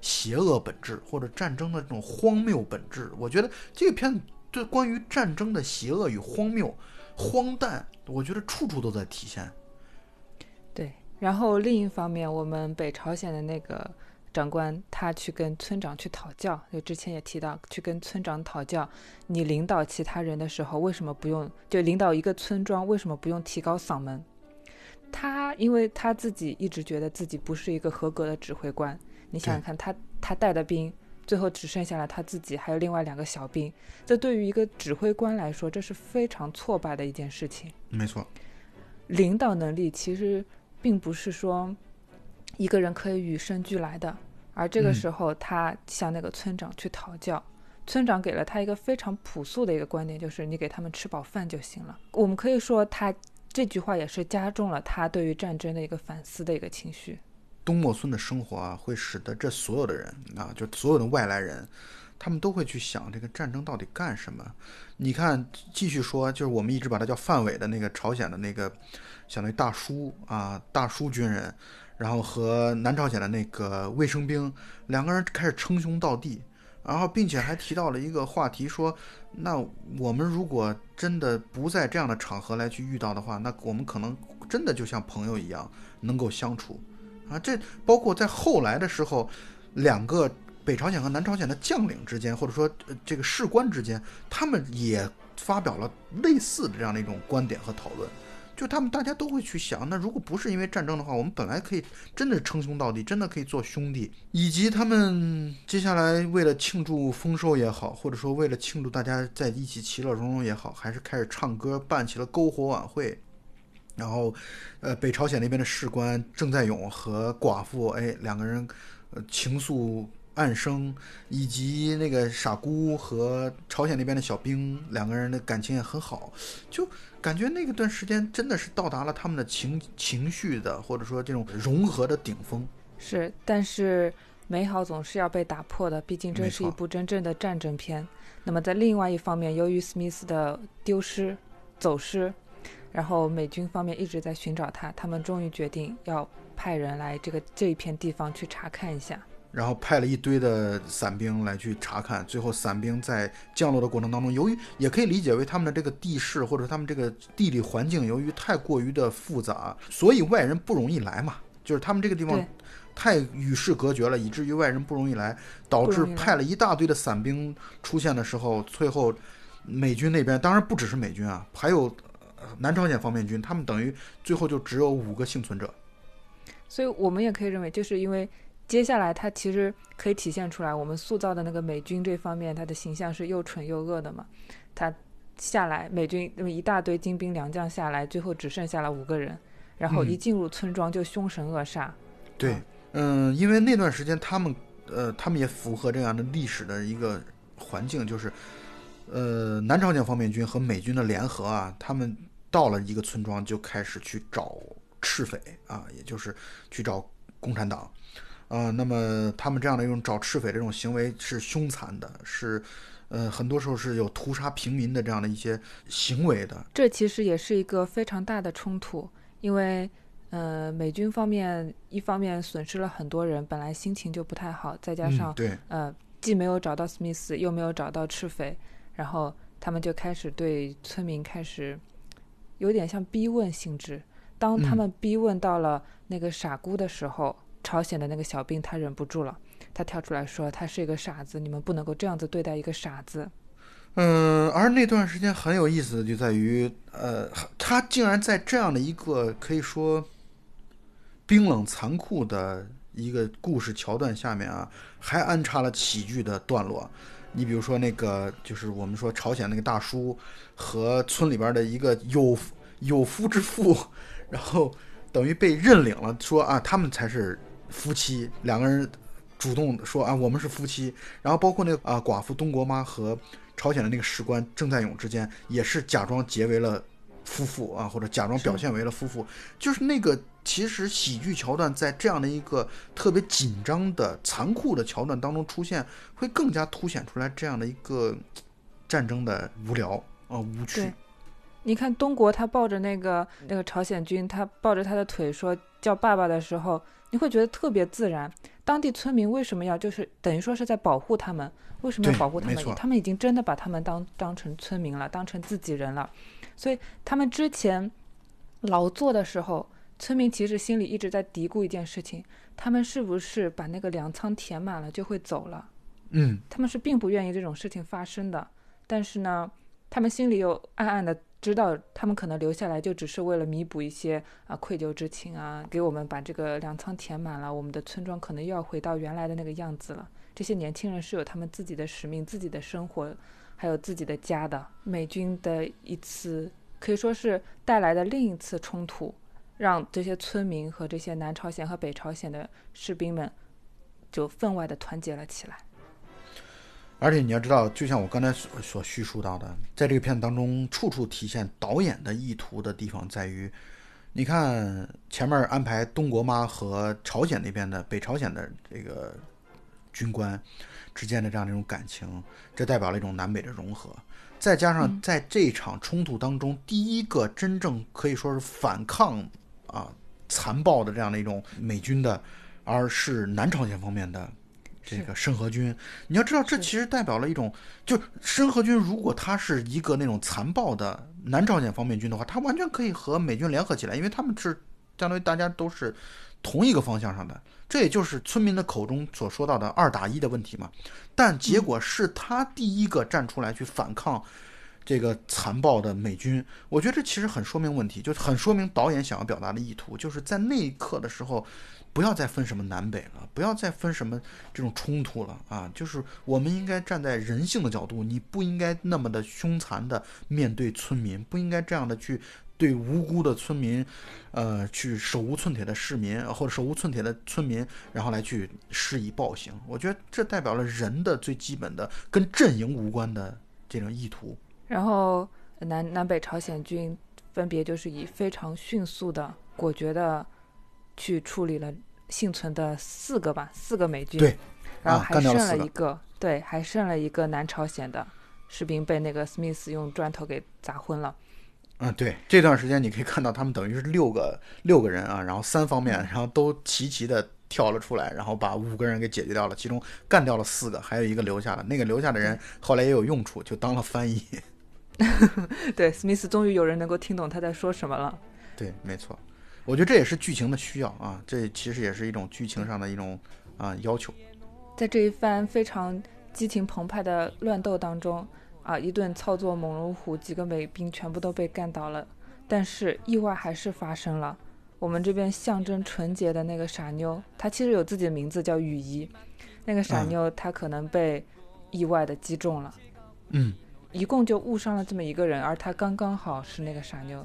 Speaker 1: 邪恶本质或者战争的这种荒谬本质。我觉得这个片子对关于战争的邪恶与荒谬、荒诞，我觉得处处都在体现。
Speaker 2: 对然后另一方面，我们北朝鲜的那个长官，他去跟村长去讨教，就之前也提到，去跟村长讨教，你领导其他人的时候，为什么不用？就领导一个村庄，为什么不用提高嗓门？他因为他自己一直觉得自己不是一个合格的指挥官。你想想看，他他带的兵，最后只剩下了他自己，还有另外两个小兵。这对于一个指挥官来说，这是非常挫败的一件事情。
Speaker 1: 没错，
Speaker 2: 领导能力其实。并不是说一个人可以与生俱来的，而这个时候他向那个村长去讨教，村长给了他一个非常朴素的一个观点，就是你给他们吃饱饭就行了。我们可以说他这句话也是加重了他对于战争的一个反思的一个情绪。
Speaker 1: 东莫村的生活啊，会使得这所有的人啊，就所有的外来人，他们都会去想这个战争到底干什么。你看，继续说，就是我们一直把它叫范伟的那个朝鲜的那个。相当于大叔啊，大叔军人，然后和南朝鲜的那个卫生兵两个人开始称兄道弟，然后并且还提到了一个话题，说那我们如果真的不在这样的场合来去遇到的话，那我们可能真的就像朋友一样能够相处啊。这包括在后来的时候，两个北朝鲜和南朝鲜的将领之间，或者说这个士官之间，他们也发表了类似的这样的一种观点和讨论。就他们大家都会去想，那如果不是因为战争的话，我们本来可以真的称兄道弟，真的可以做兄弟。以及他们接下来为了庆祝丰收也好，或者说为了庆祝大家在一起其乐融融也好，还是开始唱歌，办起了篝火晚会。然后，呃，北朝鲜那边的士官郑在勇和寡妇，哎，两个人，呃，情愫暗生，以及那个傻姑和朝鲜那边的小兵，两个人的感情也很好，就感觉那个段时间真的是到达了他们的情情绪的，或者说这种融合的顶峰。
Speaker 2: 是，但是美好总是要被打破的，毕竟这是一部真正的战争片。那么在另外一方面，由于史密斯的丢失、走失，然后美军方面一直在寻找他，他们终于决定要派人来这个这一片地方去查看一下。
Speaker 1: 然后派了一堆的伞兵来去查看，最后伞兵在降落的过程当中，由于也可以理解为他们的这个地势或者他们这个地理环境由于太过于的复杂，所以外人不容易来嘛，就是他们这个地方太与世隔绝了，以至于外人不容易来，导致派了一大堆的伞兵出现的时候，最后美军那边当然不只是美军啊，还有呃南朝鲜方面军，他们等于最后就只有五个幸存者。
Speaker 2: 所以我们也可以认为，就是因为接下来他其实可以体现出来，我们塑造的那个美军这方面，他的形象是又蠢又恶的嘛。他下来，美军那么一大堆精兵良将下来，最后只剩下了五个人，然后
Speaker 1: 嗯
Speaker 2: 一进入村庄就凶神恶煞。
Speaker 1: 对，嗯，因为那段时间他们，呃，他们也符合这样的历史的一个环境，就是，呃，南朝鲜方面军和美军的联合啊，他们到了一个村庄就开始去找赤匪啊，也就是去找共产党，啊、那么他们这样的一种找赤匪这种行为是凶残的，是，呃，很多时候是有屠杀平民的这样的一些行为的，
Speaker 2: 这其实也是一个非常大的冲突，因为呃，美军方面一方面损失了很多人，本来心情就不太好，再加上
Speaker 1: 嗯、对，
Speaker 2: 呃，既没有找到史密斯，又没有找到赤匪，然后他们就开始对村民开始有点像逼问性质。当他
Speaker 1: 嗯
Speaker 2: 们逼问到了那个傻姑的时候，朝鲜的那个小兵他忍不住了，他跳出来说：“他是一个傻子，你们不能够这样子对待一个傻子。
Speaker 1: 嗯，而那段时间很有意思的就在于，呃，他竟然在这样的一个可以说冰冷残酷的一个故事桥段下面啊，还安插了喜剧的段落。你比如说那个，就是我们说朝鲜那个大叔和村里边的一个有有夫之妇，然后等于被认领了，说啊，他们才是夫妻，两个人主动说啊，我们是夫妻。然后包括那个啊寡妇东国妈和朝鲜的那个士官郑在勇之间，也是假装结为了夫妇啊，或者假装表现为了夫妇，就是那个其实喜剧桥段在这样的一个特别紧张的、残酷的桥段当中出现，会更加凸显出来这样的一个战争的无聊啊、无趣。
Speaker 2: 你看东国他抱着那个那个朝鲜军，他抱着他的腿说叫爸爸的时候，你会觉得特别自然。当地村民为什么要就是等于说是在保护他们？为什么要保护他们？他们已经真的把他们当当成村民了，当成自己人了。所以他们之前劳作的时候，村民其实心里一直在嘀咕一件事情：他们是不是把那个粮仓填满了就会走了？
Speaker 1: 嗯，
Speaker 2: 他们是并不愿意这种事情发生的，但是呢，他们心里又暗暗的知道，他们可能留下来就只是为了弥补一些啊愧疚之情啊，给我们把这个粮仓填满了，我们的村庄可能又要回到原来的那个样子了。这些年轻人是有他们自己的使命、自己的生活，还有自己的家的。美军的一次可以说是带来的另一次冲突，让这些村民和这些南朝鲜和北朝鲜的士兵们就分外的团结了起来。
Speaker 1: 而且你要知道，就像我刚才所所叙述到的，在这个片子当中，处处体现导演的意图的地方在于，你看前面安排东国妈和朝鲜那边的北朝鲜的这个军官之间的这样的一种感情，这代表了一种南北的融合。再加上在这场冲突当中，第一个真正可以说是反抗啊残暴的这样的一种美军的，而是南朝鲜方面的这个申河军。你要知道，这其实代表了一种，就申河军如果他是一个那种残暴的南朝鲜方面军的话，他完全可以和美军联合起来，因为他们是相当于大家都是同一个方向上的。这也就是村民的口中所说到的二打一的问题嘛。但结果是他第一个站出来去反抗这个残暴的美军，我觉得这其实很说明问题，就很说明导演想要表达的意图，就是在那一刻的时候，不要再分什么南北了，不要再分什么这种冲突了啊！就是我们应该站在人性的角度，你不应该那么的凶残的面对村民，不应该这样的去对无辜的村民，呃，去手无寸铁的市民或者手无寸铁的村民，然后来去施以暴行。我觉得这代表了人的最基本的跟阵营无关的这种意图。
Speaker 2: 然后南南北朝鲜军分别就是以非常迅速的、果决的去处理了幸存的四个吧，四个美军。
Speaker 1: 对，
Speaker 2: 然后
Speaker 1: 啊
Speaker 2: 还剩了一个，对，还剩了一个南朝鲜的士兵被那个史密斯用砖头给砸昏了。
Speaker 1: 嗯，对，这段时间你可以看到他们等于是六个六个人啊，然后三方面，然后都齐齐的跳了出来，然后把五个人给解决掉了，其中干掉了四个，还有一个留下了。那个留下的人后来也有用处，就当了翻译。
Speaker 2: 对，史密斯终于有人能够听懂他在说什么了。
Speaker 1: 对，没错，我觉得这也是剧情的需要啊，这其实也是一种剧情上的一种啊要求。
Speaker 2: 在这一番非常激情澎湃的乱斗当中，啊，一顿操作猛如虎，几个美兵全部都被干倒了。但是意外还是发生了。我们这边象征纯洁的那个傻妞，她其实有自己的名字叫雨衣。那个傻
Speaker 1: 嗯
Speaker 2: 妞她可能被意外的击中了，
Speaker 1: 嗯，
Speaker 2: 一共就误伤了这么一个人，而她刚刚好是那个傻妞。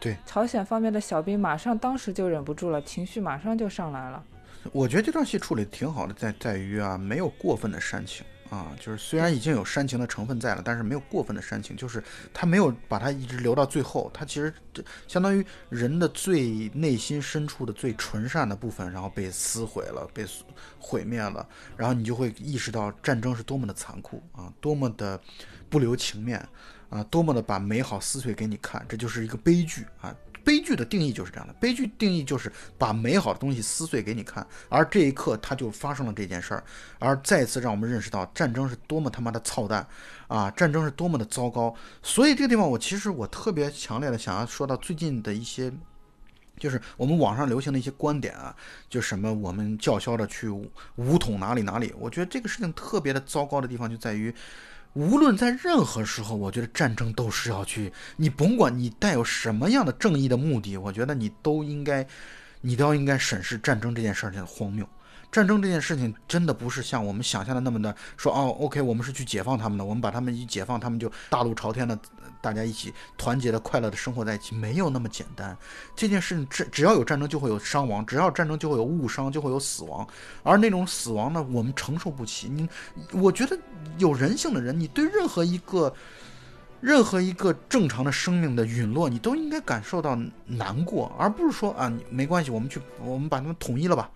Speaker 1: 对，
Speaker 2: 朝鲜方面的小兵马上当时就忍不住了，情绪马上就上来了。
Speaker 1: 我觉得这段戏处理挺好的，在在于啊，没有过分的煽情啊，就是虽然已经有煽情的成分在了，但是没有过分的煽情，就是他没有把它一直留到最后，他其实这相当于人的最内心深处的最纯善的部分，然后被撕毁了，被毁灭了，然后你就会意识到战争是多么的残酷啊，多么的不留情面啊，多么的把美好撕碎给你看，这就是一个悲剧啊。悲剧的定义就是这样的，悲剧定义就是把美好的东西撕碎给你看，而这一刻它就发生了这件事儿，而再次让我们认识到战争是多么他妈的操蛋啊，战争是多么的糟糕。所以这个地方我其实我特别强烈的想要说到最近的一些。就是我们网上流行的一些观点啊，就什么我们叫嚣着去武统哪里哪里，我觉得这个事情特别的糟糕的地方就在于，无论在任何时候，我觉得战争都是要去，你甭管你带有什么样的正义的目的，我觉得你都应该，你都要应该审视战争这件事儿的荒谬。战争这件事情真的不是像我们想象的那么的说哦，OK，我们是去解放他们的，我们把他们一解放，他们就大路朝天的，大家一起团结的、快乐的生活在一起，没有那么简单。这件事情只只要有战争就会有伤亡，只要战争就会有误伤，就会有死亡，而那种死亡呢，我们承受不起。你，我觉得有人性的人，你对任何一个。任何一个正常的生命的陨落，你都应该感受到难过，而不是说啊，没关系，我们去，我们把他们统一了吧。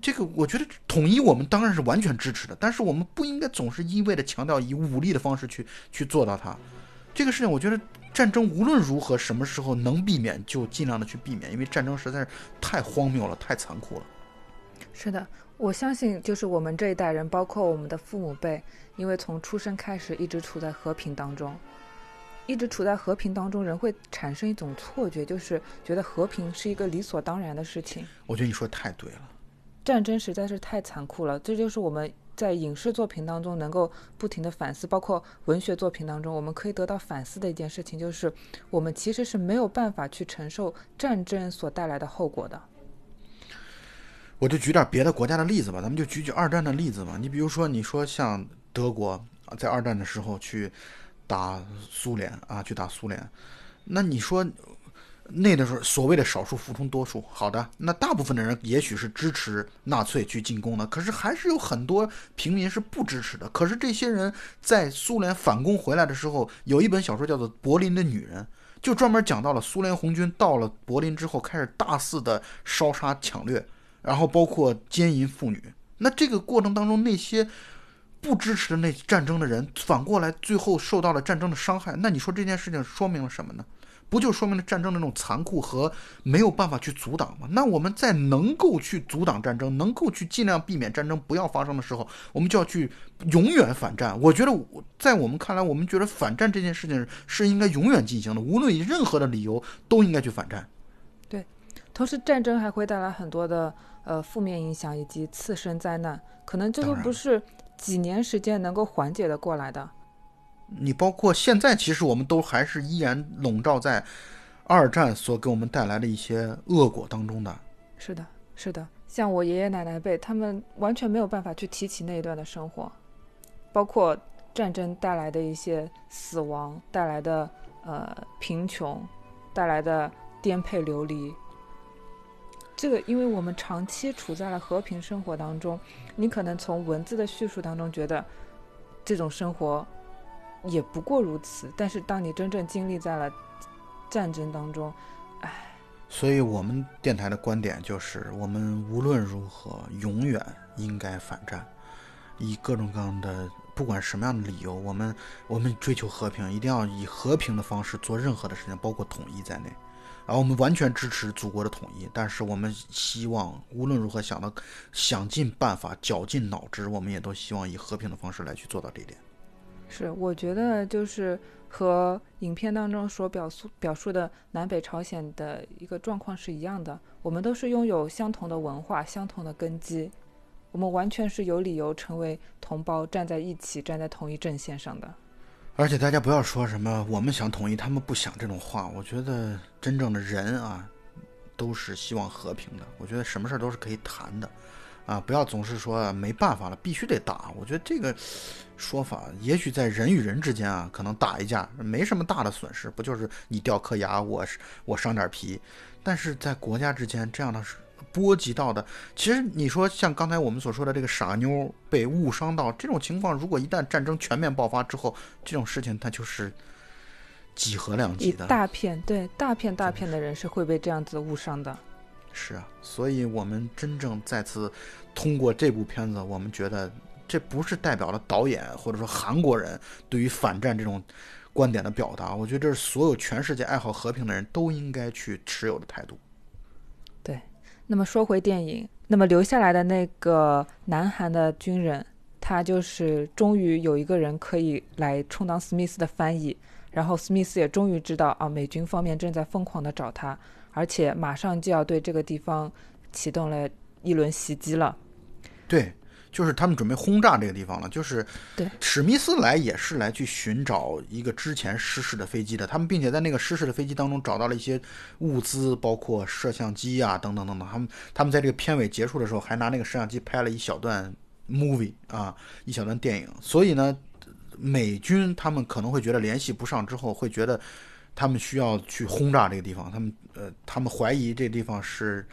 Speaker 1: 这个我觉得统一我们当然是完全支持的，但是我们不应该总是一味的强调以武力的方式去去做到它。这个事情，我觉得战争无论如何，什么时候能避免就尽量的去避免，因为战争实在是太荒谬了，太残酷了。
Speaker 2: 是的，我相信就是我们这一代人，包括我们的父母辈，因为从出生开始一直处在和平当中，一直处在和平当中，人会产生一种错觉，就是觉得和平是一个理所当然的事情。
Speaker 1: 我觉得你说的太对了。
Speaker 2: 战争实在是太残酷了，这就是我们在影视作品当中能够不停的反思，包括文学作品当中，我们可以得到反思的一件事情，就是我们其实是没有办法去承受战争所带来的后果的。
Speaker 1: 我就举点别的国家的例子吧，咱们就举举二战的例子吧。你比如说，你说像德国，在二战的时候去打苏联啊，去打苏联，那你说那的时候所谓的少数服从多数，好的，那大部分的人也许是支持纳粹去进攻的，可是还是有很多平民是不支持的。可是这些人在苏联反攻回来的时候，有一本小说叫做《柏林的女人》。就专门讲到了苏联红军到了柏林之后，开始大肆的烧杀抢掠，然后包括奸淫妇女。那这个过程当中，那些不支持的那战争的人，反过来最后受到了战争的伤害。那你说这件事情说明了什么呢？不就说明了战争的那种残酷和没有办法去阻挡吗？那我们在能够去阻挡战争，能够去尽量避免战争不要发生的时候，我们就要去永远反战。我觉得，在我们看来，我们觉得反战这件事情是应该永远进行的，无论以任何的理由都应该去反战。
Speaker 2: 对同时，战争还会带来很多的呃负面影响以及次生灾难，可能这都不是几年时间能够缓解的过来的。
Speaker 1: 你包括现在，其实我们都还是依然笼罩在二战所给我们带来的一些恶果当中的。
Speaker 2: 是的，是的，像我爷爷奶奶辈，他们完全没有办法去提起那一段的生活，包括战争带来的一些死亡带来的呃贫穷带来的颠沛流离。这个，因为我们长期处在了和平生活当中，你可能从文字的叙述当中觉得这种生活也不过如此，但是当你真正经历在了战争当中，唉。
Speaker 1: 所以我们电台的观点就是，我们无论如何永远应该反战，以各种各样的，不管什么样的理由，我们我们追求和平，一定要以和平的方式做任何的事情，包括统一在内。而我们完全支持祖国的统一，但是我们希望无论如何想到想尽办法、绞尽脑汁，我们也都希望以和平的方式来去做到这一点。
Speaker 2: 是，我觉得就是和影片当中所表述表述的南北朝鲜的一个状况是一样的。我们都是拥有相同的文化、相同的根基，我们完全是有理由成为同胞，站在一起，站在同一阵线上的。
Speaker 1: 而且大家不要说什么我们想统一，他们不想这种话。我觉得真正的人啊，都是希望和平的。我觉得什么事儿都是可以谈的。啊，不要总是说没办法了，必须得打。我觉得这个说法，也许在人与人之间啊，可能打一架没什么大的损失，不就是你掉颗牙，我我伤点皮。但是在国家之间，这样的波及到的，其实你说像刚才我们所说的这个傻妞被误伤到这种情况，如果一旦战争全面爆发之后，这种事情它就是几何量级的，
Speaker 2: 大片对大片大片的人是会被这样子误伤的。
Speaker 1: 是啊，所以我们真正再次通过这部片子，我们觉得这不是代表了导演或者说韩国人对于反战这种观点的表达，我觉得这是所有全世界爱好和平的人都应该去持有的态度。
Speaker 2: 对，那么说回电影，那么留下来的那个南韩的军人，他就是终于有一个人可以来充当史密斯的翻译，然后史密斯也终于知道啊，美军方面正在疯狂的找他。而且马上就要对这个地方启动了一轮袭击了。
Speaker 1: 对，就是他们准备轰炸这个地方了。就是
Speaker 2: 对，
Speaker 1: 史密斯来也是来去寻找一个之前失事的飞机的。他们并且在那个失事的飞机当中找到了一些物资，包括摄像机啊等等等等。他们他们在这个片尾结束的时候还拿那个摄像机拍了一小段 movie 啊，一小段电影。所以呢，美军他们可能会觉得联系不上之后会觉得。他们需要去轰炸这个地方，他们呃，他们怀疑这个地方是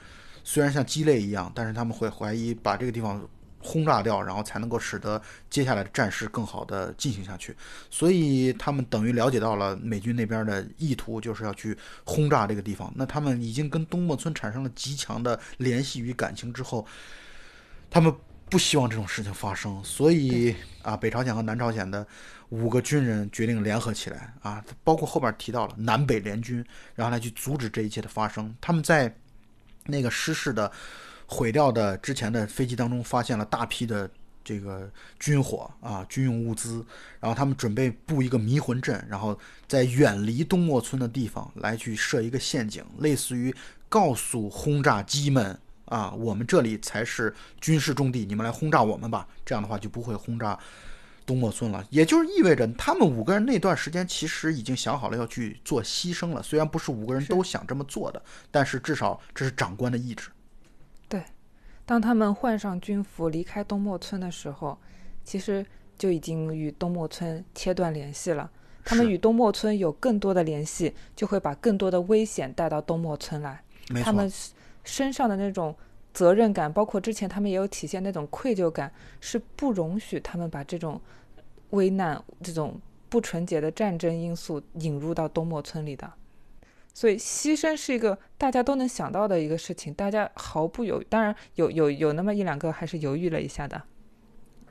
Speaker 1: 虽然像鸡肋一样，但是他们会怀疑把这个地方轰炸掉，然后才能够使得接下来的战事更好的进行下去。所以他们等于了解到了美军那边的意图，就是要去轰炸这个地方。那他们已经跟东莫村产生了极强的联系与感情之后，他们不希望这种事情发生，所以啊，北朝鲜和南朝鲜的。五个军人决定联合起来啊，包括后边提到了南北联军，然后来去阻止这一切的发生。他们在那个失事的、毁掉的之前的飞机当中，发现了大批的这个军火啊、军用物资。然后他们准备布一个迷魂阵，然后在远离东莫村的地方来去设一个陷阱，类似于告诉轰炸机们啊，我们这里才是军事重地，你们来轰炸我们吧。这样的话就不会轰炸。东莫村了，也就是意味着他们五个人那段时间其实已经想好了要去做牺牲了。虽然不是五个人都想这么做的，但是至少这是长官的意志。
Speaker 2: 对，当他们换上军服离开东莫村的时候，其实就已经与东莫村切断联系了。他们与东莫村有更多的联系，就会把更多的危险带到东莫村来。他们身上的那种责任感，包括之前他们也有体现那种愧疚感，是不容许他们把这种。危难这种不纯洁的战争因素引入到东莫村里的，所以牺牲是一个大家都能想到的一个事情，大家毫不犹豫。当然有有有那么一两个还是犹豫了一下的。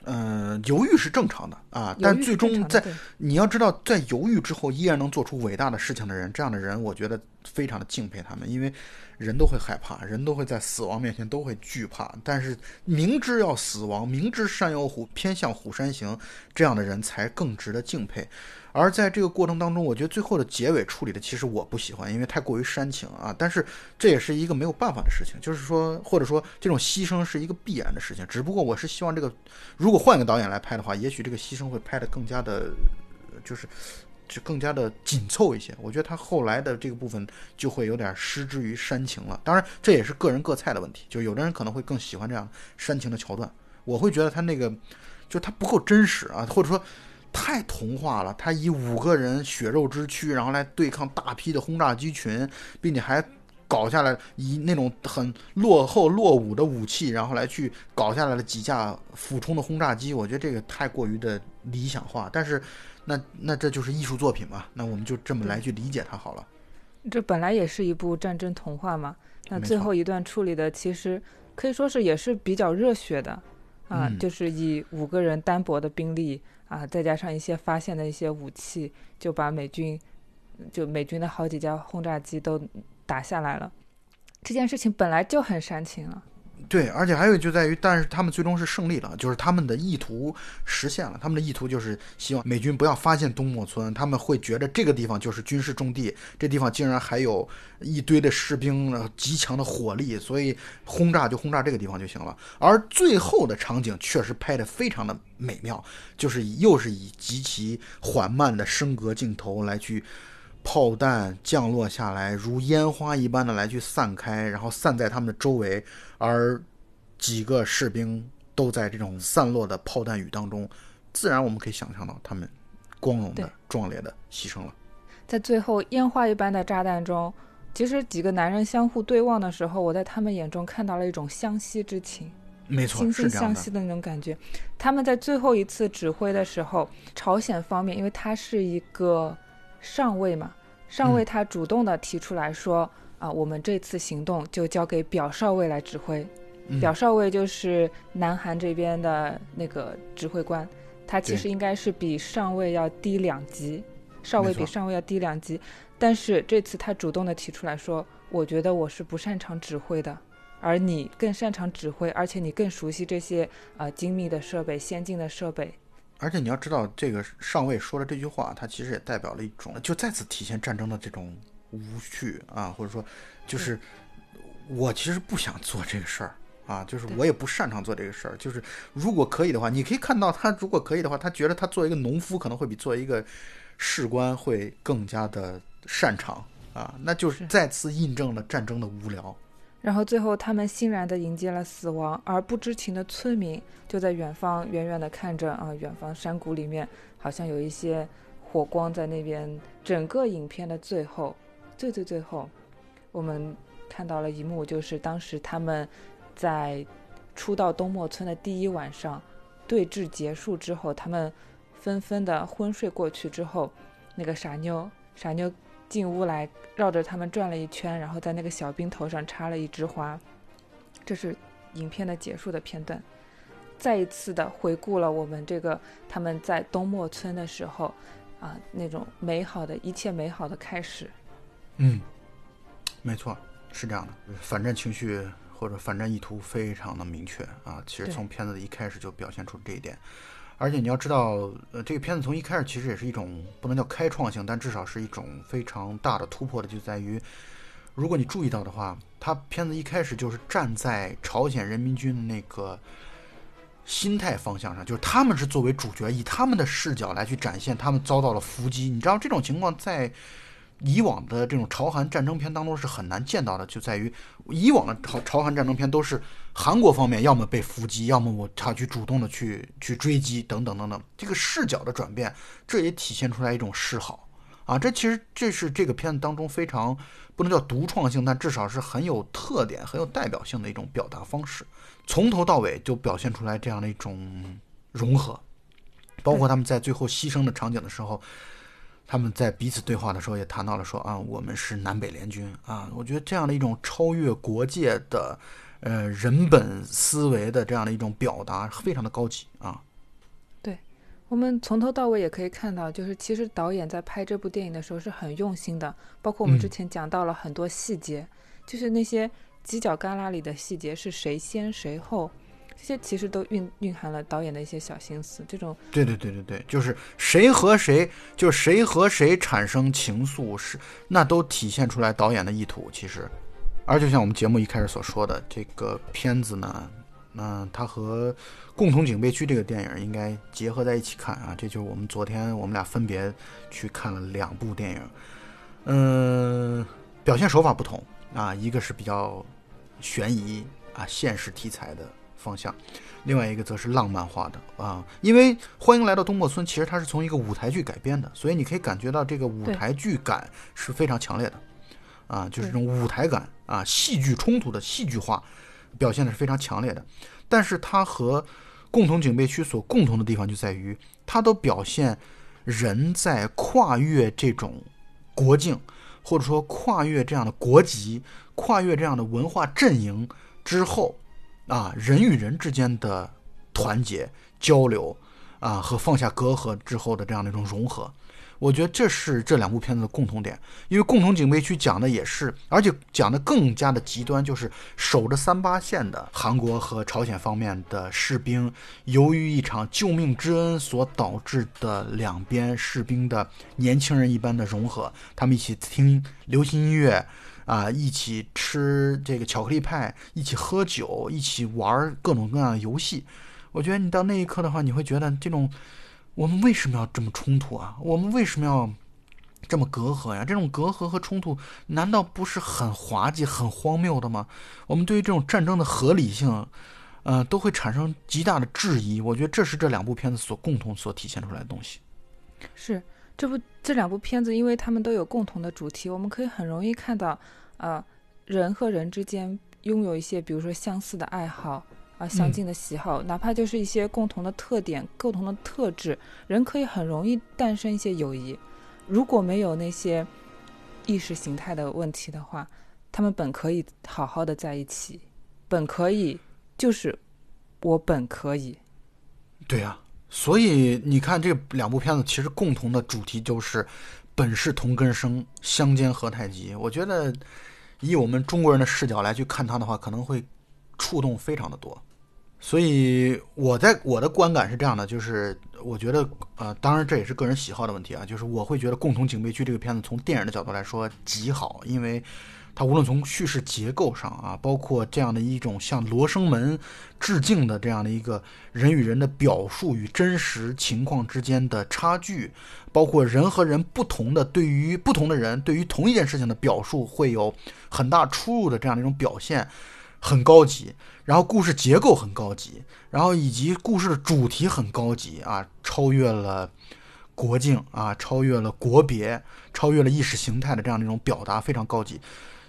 Speaker 1: 嗯，犹豫是正常的啊，但最终在你要知道，在犹豫之后依然能做出伟大的事情的人，这样的人我觉得非常的敬佩他们，因为。人都会害怕，人都会在死亡面前都会惧怕。但是明知要死亡，明知山有虎，偏向虎山行，这样的人才更值得敬佩。而在这个过程当中，我觉得最后的结尾处理的其实我不喜欢，因为太过于煽情啊。但是这也是一个没有办法的事情，就是说，或者说这种牺牲是一个必然的事情。只不过我是希望这个，如果换一个导演来拍的话，也许这个牺牲会拍得更加的就是就更加的紧凑一些。我觉得他后来的这个部分就会有点失之于煽情了。当然，这也是个人各菜的问题，就有的人可能会更喜欢这样煽情的桥段。我会觉得他那个就他不够真实啊，或者说太童话了。他以五个人血肉之躯，然后来对抗大批的轰炸机群，并且还。搞下来以那种很落后落伍的武器，然后来去搞下来了几架俯冲的轰炸机，我觉得这个太过于的理想化。但是，那那这就是艺术作品嘛？那我们就这么来去理解它好了。
Speaker 2: 这本来也是一部战争童话嘛。那最后一段处理的其实可以说是也是比较热血的啊，就是以五个人单薄的兵力啊，再加上一些发现的一些武器，就把美军就美军的好几架轰炸机都。打下来了，这件事情本来就很煽情了。
Speaker 1: 对，而且还有就在于，但是他们最终是胜利了，就是他们的意图实现了。他们的意图就是希望美军不要发现东莫村，他们会觉得这个地方就是军事重地，这地方竟然还有一堆的士兵，极强的火力，所以轰炸就轰炸这个地方就行了。而最后的场景确实拍得非常的美妙，就是又是以极其缓慢的升格镜头来去。炮弹降落下来，如烟花一般的来去散开，然后散在他们的周围，而几个士兵都在这种散落的炮弹雨当中，自然我们可以想象到他们光荣的、壮烈的牺牲了。
Speaker 2: 在最后烟花一般的炸弹中，其实几个男人相互对望的时候，我在他们眼中看到了一种相惜之情，
Speaker 1: 没错，
Speaker 2: 惺惺相惜的那种感觉。他们在最后一次指挥的时候，朝鲜方面，因为他是一个上尉嘛。上尉他主动的提出来说：“啊，我们这次行动就交给表少尉来指挥。表少尉就是南韩这边的那个指挥官，他其实应该是比上尉要低两级，少尉比上尉要低两级。但是这次他主动的提出来说，我觉得我是不擅长指挥的，而你更擅长指挥，而且你更熟悉这些啊精密的设备、先进的设备。”
Speaker 1: 而且你要知道，这个上尉说了这句话，他其实也代表了一种，就再次体现战争的这种无趣啊，或者说，就是我其实不想做这个事儿啊，就是我也不擅长做这个事儿。就是如果可以的话，你可以看到他如果可以的话，他觉得他做一个农夫可能会比做一个士官会更加的擅长啊，那就是再次印证了战争的无聊。
Speaker 2: 然后最后，他们欣然地迎接了死亡，而不知情的村民就在远方远远地看着啊，远方山谷里面好像有一些火光在那边。整个影片的最后，最最最后，我们看到了一幕，就是当时他们在初到东莫村的第一晚上，对峙结束之后，他们纷纷的昏睡过去之后，那个傻妞，傻妞。进屋来，绕着他们转了一圈，然后在那个小兵头上插了一枝花。这是影片的结束的片段，再一次的回顾了我们这个他们在东莫村的时候啊那种美好的一切美好的开始。
Speaker 1: 嗯，没错，是这样的，反战情绪或者反战意图非常的明确啊。其实从片子的一开始就表现出这一点。而且你要知道，呃，这个片子从一开始其实也是一种不能叫开创性，但至少是一种非常大的突破的，就在于，如果你注意到的话，他片子一开始就是站在朝鲜人民军的那个心态方向上，就是他们是作为主角，以他们的视角来去展现他们遭到了伏击。你知道这种情况在。以往的这种朝韩战争片当中是很难见到的，就在于以往的朝朝韩战争片都是韩国方面要么被伏击，要么我他去主动的去去追击等等等等。这个视角的转变，这也体现出来一种示好啊！这其实这是这个片子当中非常不能叫独创性，但至少是很有特点、很有代表性的一种表达方式。从头到尾就表现出来这样的一种融合，包括他们在最后牺牲的场景的时候。他们在彼此对话的时候也谈到了说啊，我们是南北联军啊。我觉得这样的一种超越国界的，呃，人本思维的这样的一种表达，非常的高级啊。
Speaker 2: 对，我们从头到尾也可以看到，就是其实导演在拍这部电影的时候是很用心的，包括我们之前讲到了很多细节，就是那些犄角旮旯里的细节是谁先谁后。这些其实都蕴蕴含了导演的一些小心思。这种
Speaker 1: 对对对对对，就是谁和谁，就谁和谁产生情愫，是那都体现出来导演的意图。其实，而就像我们节目一开始所说的，这个片子呢，那它和《共同警备区》这个电影应该结合在一起看啊。这就是我们昨天我们俩分别去看了两部电影，嗯，表现手法不同啊，一个是比较悬疑啊现实题材的方向，另外一个则是浪漫化的啊。因为《欢迎来到东莫村》其实它是从一个舞台剧改编的，所以你可以感觉到这个舞台剧感是非常强烈的。啊，就是这种舞台感啊，戏剧冲突的戏剧化表现的是非常强烈的。但是它和共同警备区所共同的地方就在于，它都表现人在跨越这种国境，或者说跨越这样的国籍、跨越这样的文化阵营之后，啊，人与人之间的团结、交流啊，和放下隔阂之后的这样的一种融合。我觉得这是这两部片子的共同点，因为《共同警备区》讲的也是，而且讲的更加的极端，就是守着三八线的韩国和朝鲜方面的士兵，由于一场救命之恩所导致的两边士兵的年轻人一般的融合，他们一起听流行音乐，啊，一起吃这个巧克力派，一起喝酒，一起玩各种各样的游戏。我觉得你到那一刻的话，你会觉得这种。我们为什么要这么冲突啊？我们为什么要这么隔阂呀？这种隔阂和冲突，难道不是很滑稽、很荒谬的吗？我们对于这种战争的合理性，呃，都会产生极大的质疑。我觉得这是这两部片子所共同所体现出来的东西。
Speaker 2: 是这部这两部片子，因为他们都有共同的主题，我们可以很容易看到，呃，人和人之间拥有一些，比如说相似的爱好。啊，相近的喜好，哪怕就是一些共同的特点、共同的特质，人可以很容易诞生一些友谊。如果没有那些意识形态的问题的话，他们本可以好好的在一起，本可以就是我本可以。
Speaker 1: 对呀，所以你看这两部片子，其实共同的主题就是本是同根生，相煎何太急。我觉得以我们中国人的视角来去看它的话，可能会触动非常的多。所以我在我的观感是这样的，就是我觉得，呃，当然这也是个人喜好的问题啊，就是我会觉得《共同警备区》这个片子从电影的角度来说极好，因为它无论从叙事结构上啊，包括这样的一种向罗生门致敬的这样的一个人与人的表述与真实情况之间的差距，包括人和人不同的对于不同的人对于同一件事情的表述会有很大出入的这样的一种表现，很高级。然后故事结构很高级，然后以及故事的主题很高级啊，超越了国境啊，超越了国别，超越了意识形态的这样的一种表达非常高级，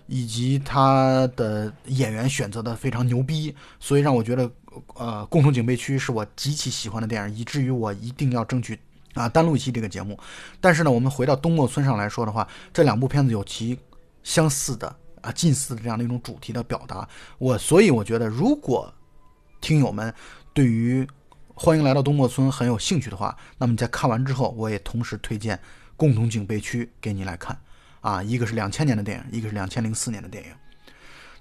Speaker 1: 以及他的演员选择的非常牛逼，所以让我觉得，呃，共同警备区是我极其喜欢的电影，以至于我一定要争取啊单录一期这个节目。但是呢，我们回到东莫村上来说的话，这两部片子有其相似的。啊，近似的这样的一种主题的表达，我所以我觉得，如果听友们对于欢迎来到东莫村很有兴趣的话，那么在看完之后，我也同时推荐《共同警备区》给你来看。啊，一个是两千年的电影，一个是两千零四年的电影。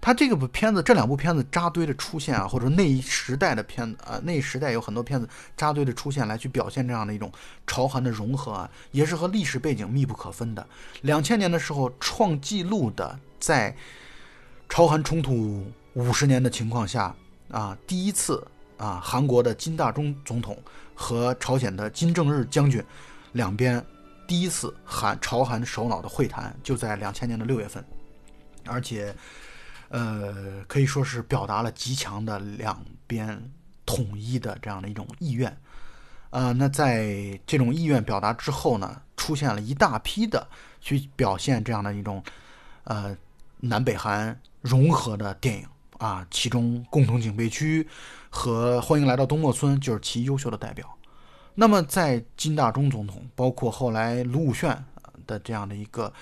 Speaker 1: 它这个部片子，这两部片子扎堆的出现啊，或者那一时代的片子啊，那一时代有很多片子扎堆的出现，来去表现这样的一种朝韩的融合啊，也是和历史背景密不可分的。两千年的时候创纪录的，在朝韩冲突五十年的情况下啊，第一次啊，韩国的金大中总统和朝鲜的金正日将军两边第一次韩朝韩首脑的会谈，就在两千年的六月份，而且。呃，可以说是表达了极强的两边统一的这样的一种意愿。呃，那在这种意愿表达之后呢，出现了一大批的去表现这样的一种呃南北韩融合的电影啊，其中《共同警备区》和《欢迎来到东莫村》就是其优秀的代表。那么在金大中总统，包括后来卢武铉的这样的一个。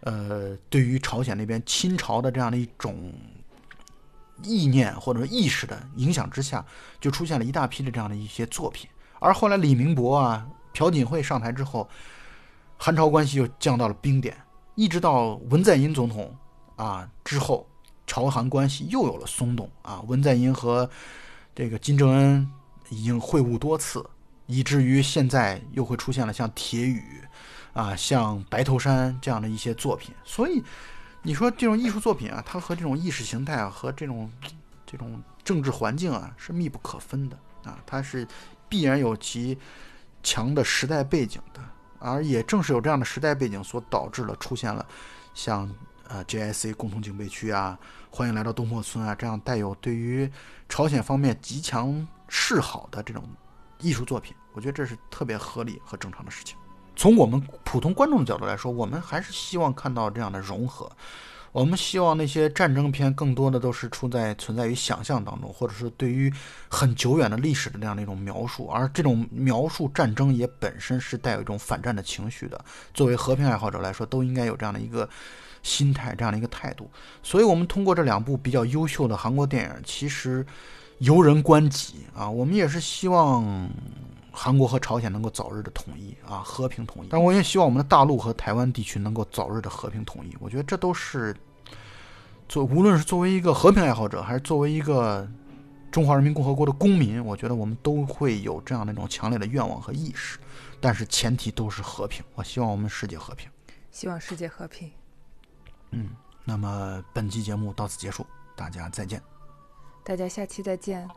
Speaker 1: 呃，对于朝鲜那边亲朝的这样的一种意念或者说意识的影响之下，就出现了一大批的这样的一些作品。而后来李明博啊、朴槿惠上台之后，韩朝关系又降到了冰点，一直到文在寅总统啊之后，朝韩关系又有了松动啊。文在寅和这个金正恩已经会晤多次，以至于现在又会出现了像铁雨。啊，像白头山这样的一些作品，所以你说这种艺术作品啊，它和这种意识形态啊，和这种这种政治环境啊是密不可分的啊，它是必然有其强的时代背景的，而也正是有这样的时代背景，所导致了出现了像呃 JIC 共同警备区啊，欢迎来到东坡村啊这样带有对于朝鲜方面极强示好的这种艺术作品，我觉得这是特别合理和正常的事情。从我们普通观众的角度来说，我们还是希望看到这样的融合。我们希望那些战争片更多的都是处在存在于想象当中，或者是对于很久远的历史的那样的一种描述，而这种描述战争也本身是带有一种反战的情绪的。作为和平爱好者来说，都应该有这样的一个心态，这样的一个态度。所以，我们通过这两部比较优秀的韩国电影，其实由人观己啊，我们也是希望。韩国和朝鲜能够早日的统一啊，和平统一。但我也希望我们的大陆和台湾地区能够早日的和平统一。我觉得这都是作，无论是作为一个和平爱好者，还是作为一个中华人民共和国的公民，我觉得我们都会有这样的一种强烈的愿望和意识。但是前提都是和平。我希望我们世界和平，
Speaker 2: 希望世界和平。
Speaker 1: 嗯，那么本期节目到此结束，大家再见。
Speaker 2: 大家下期再见。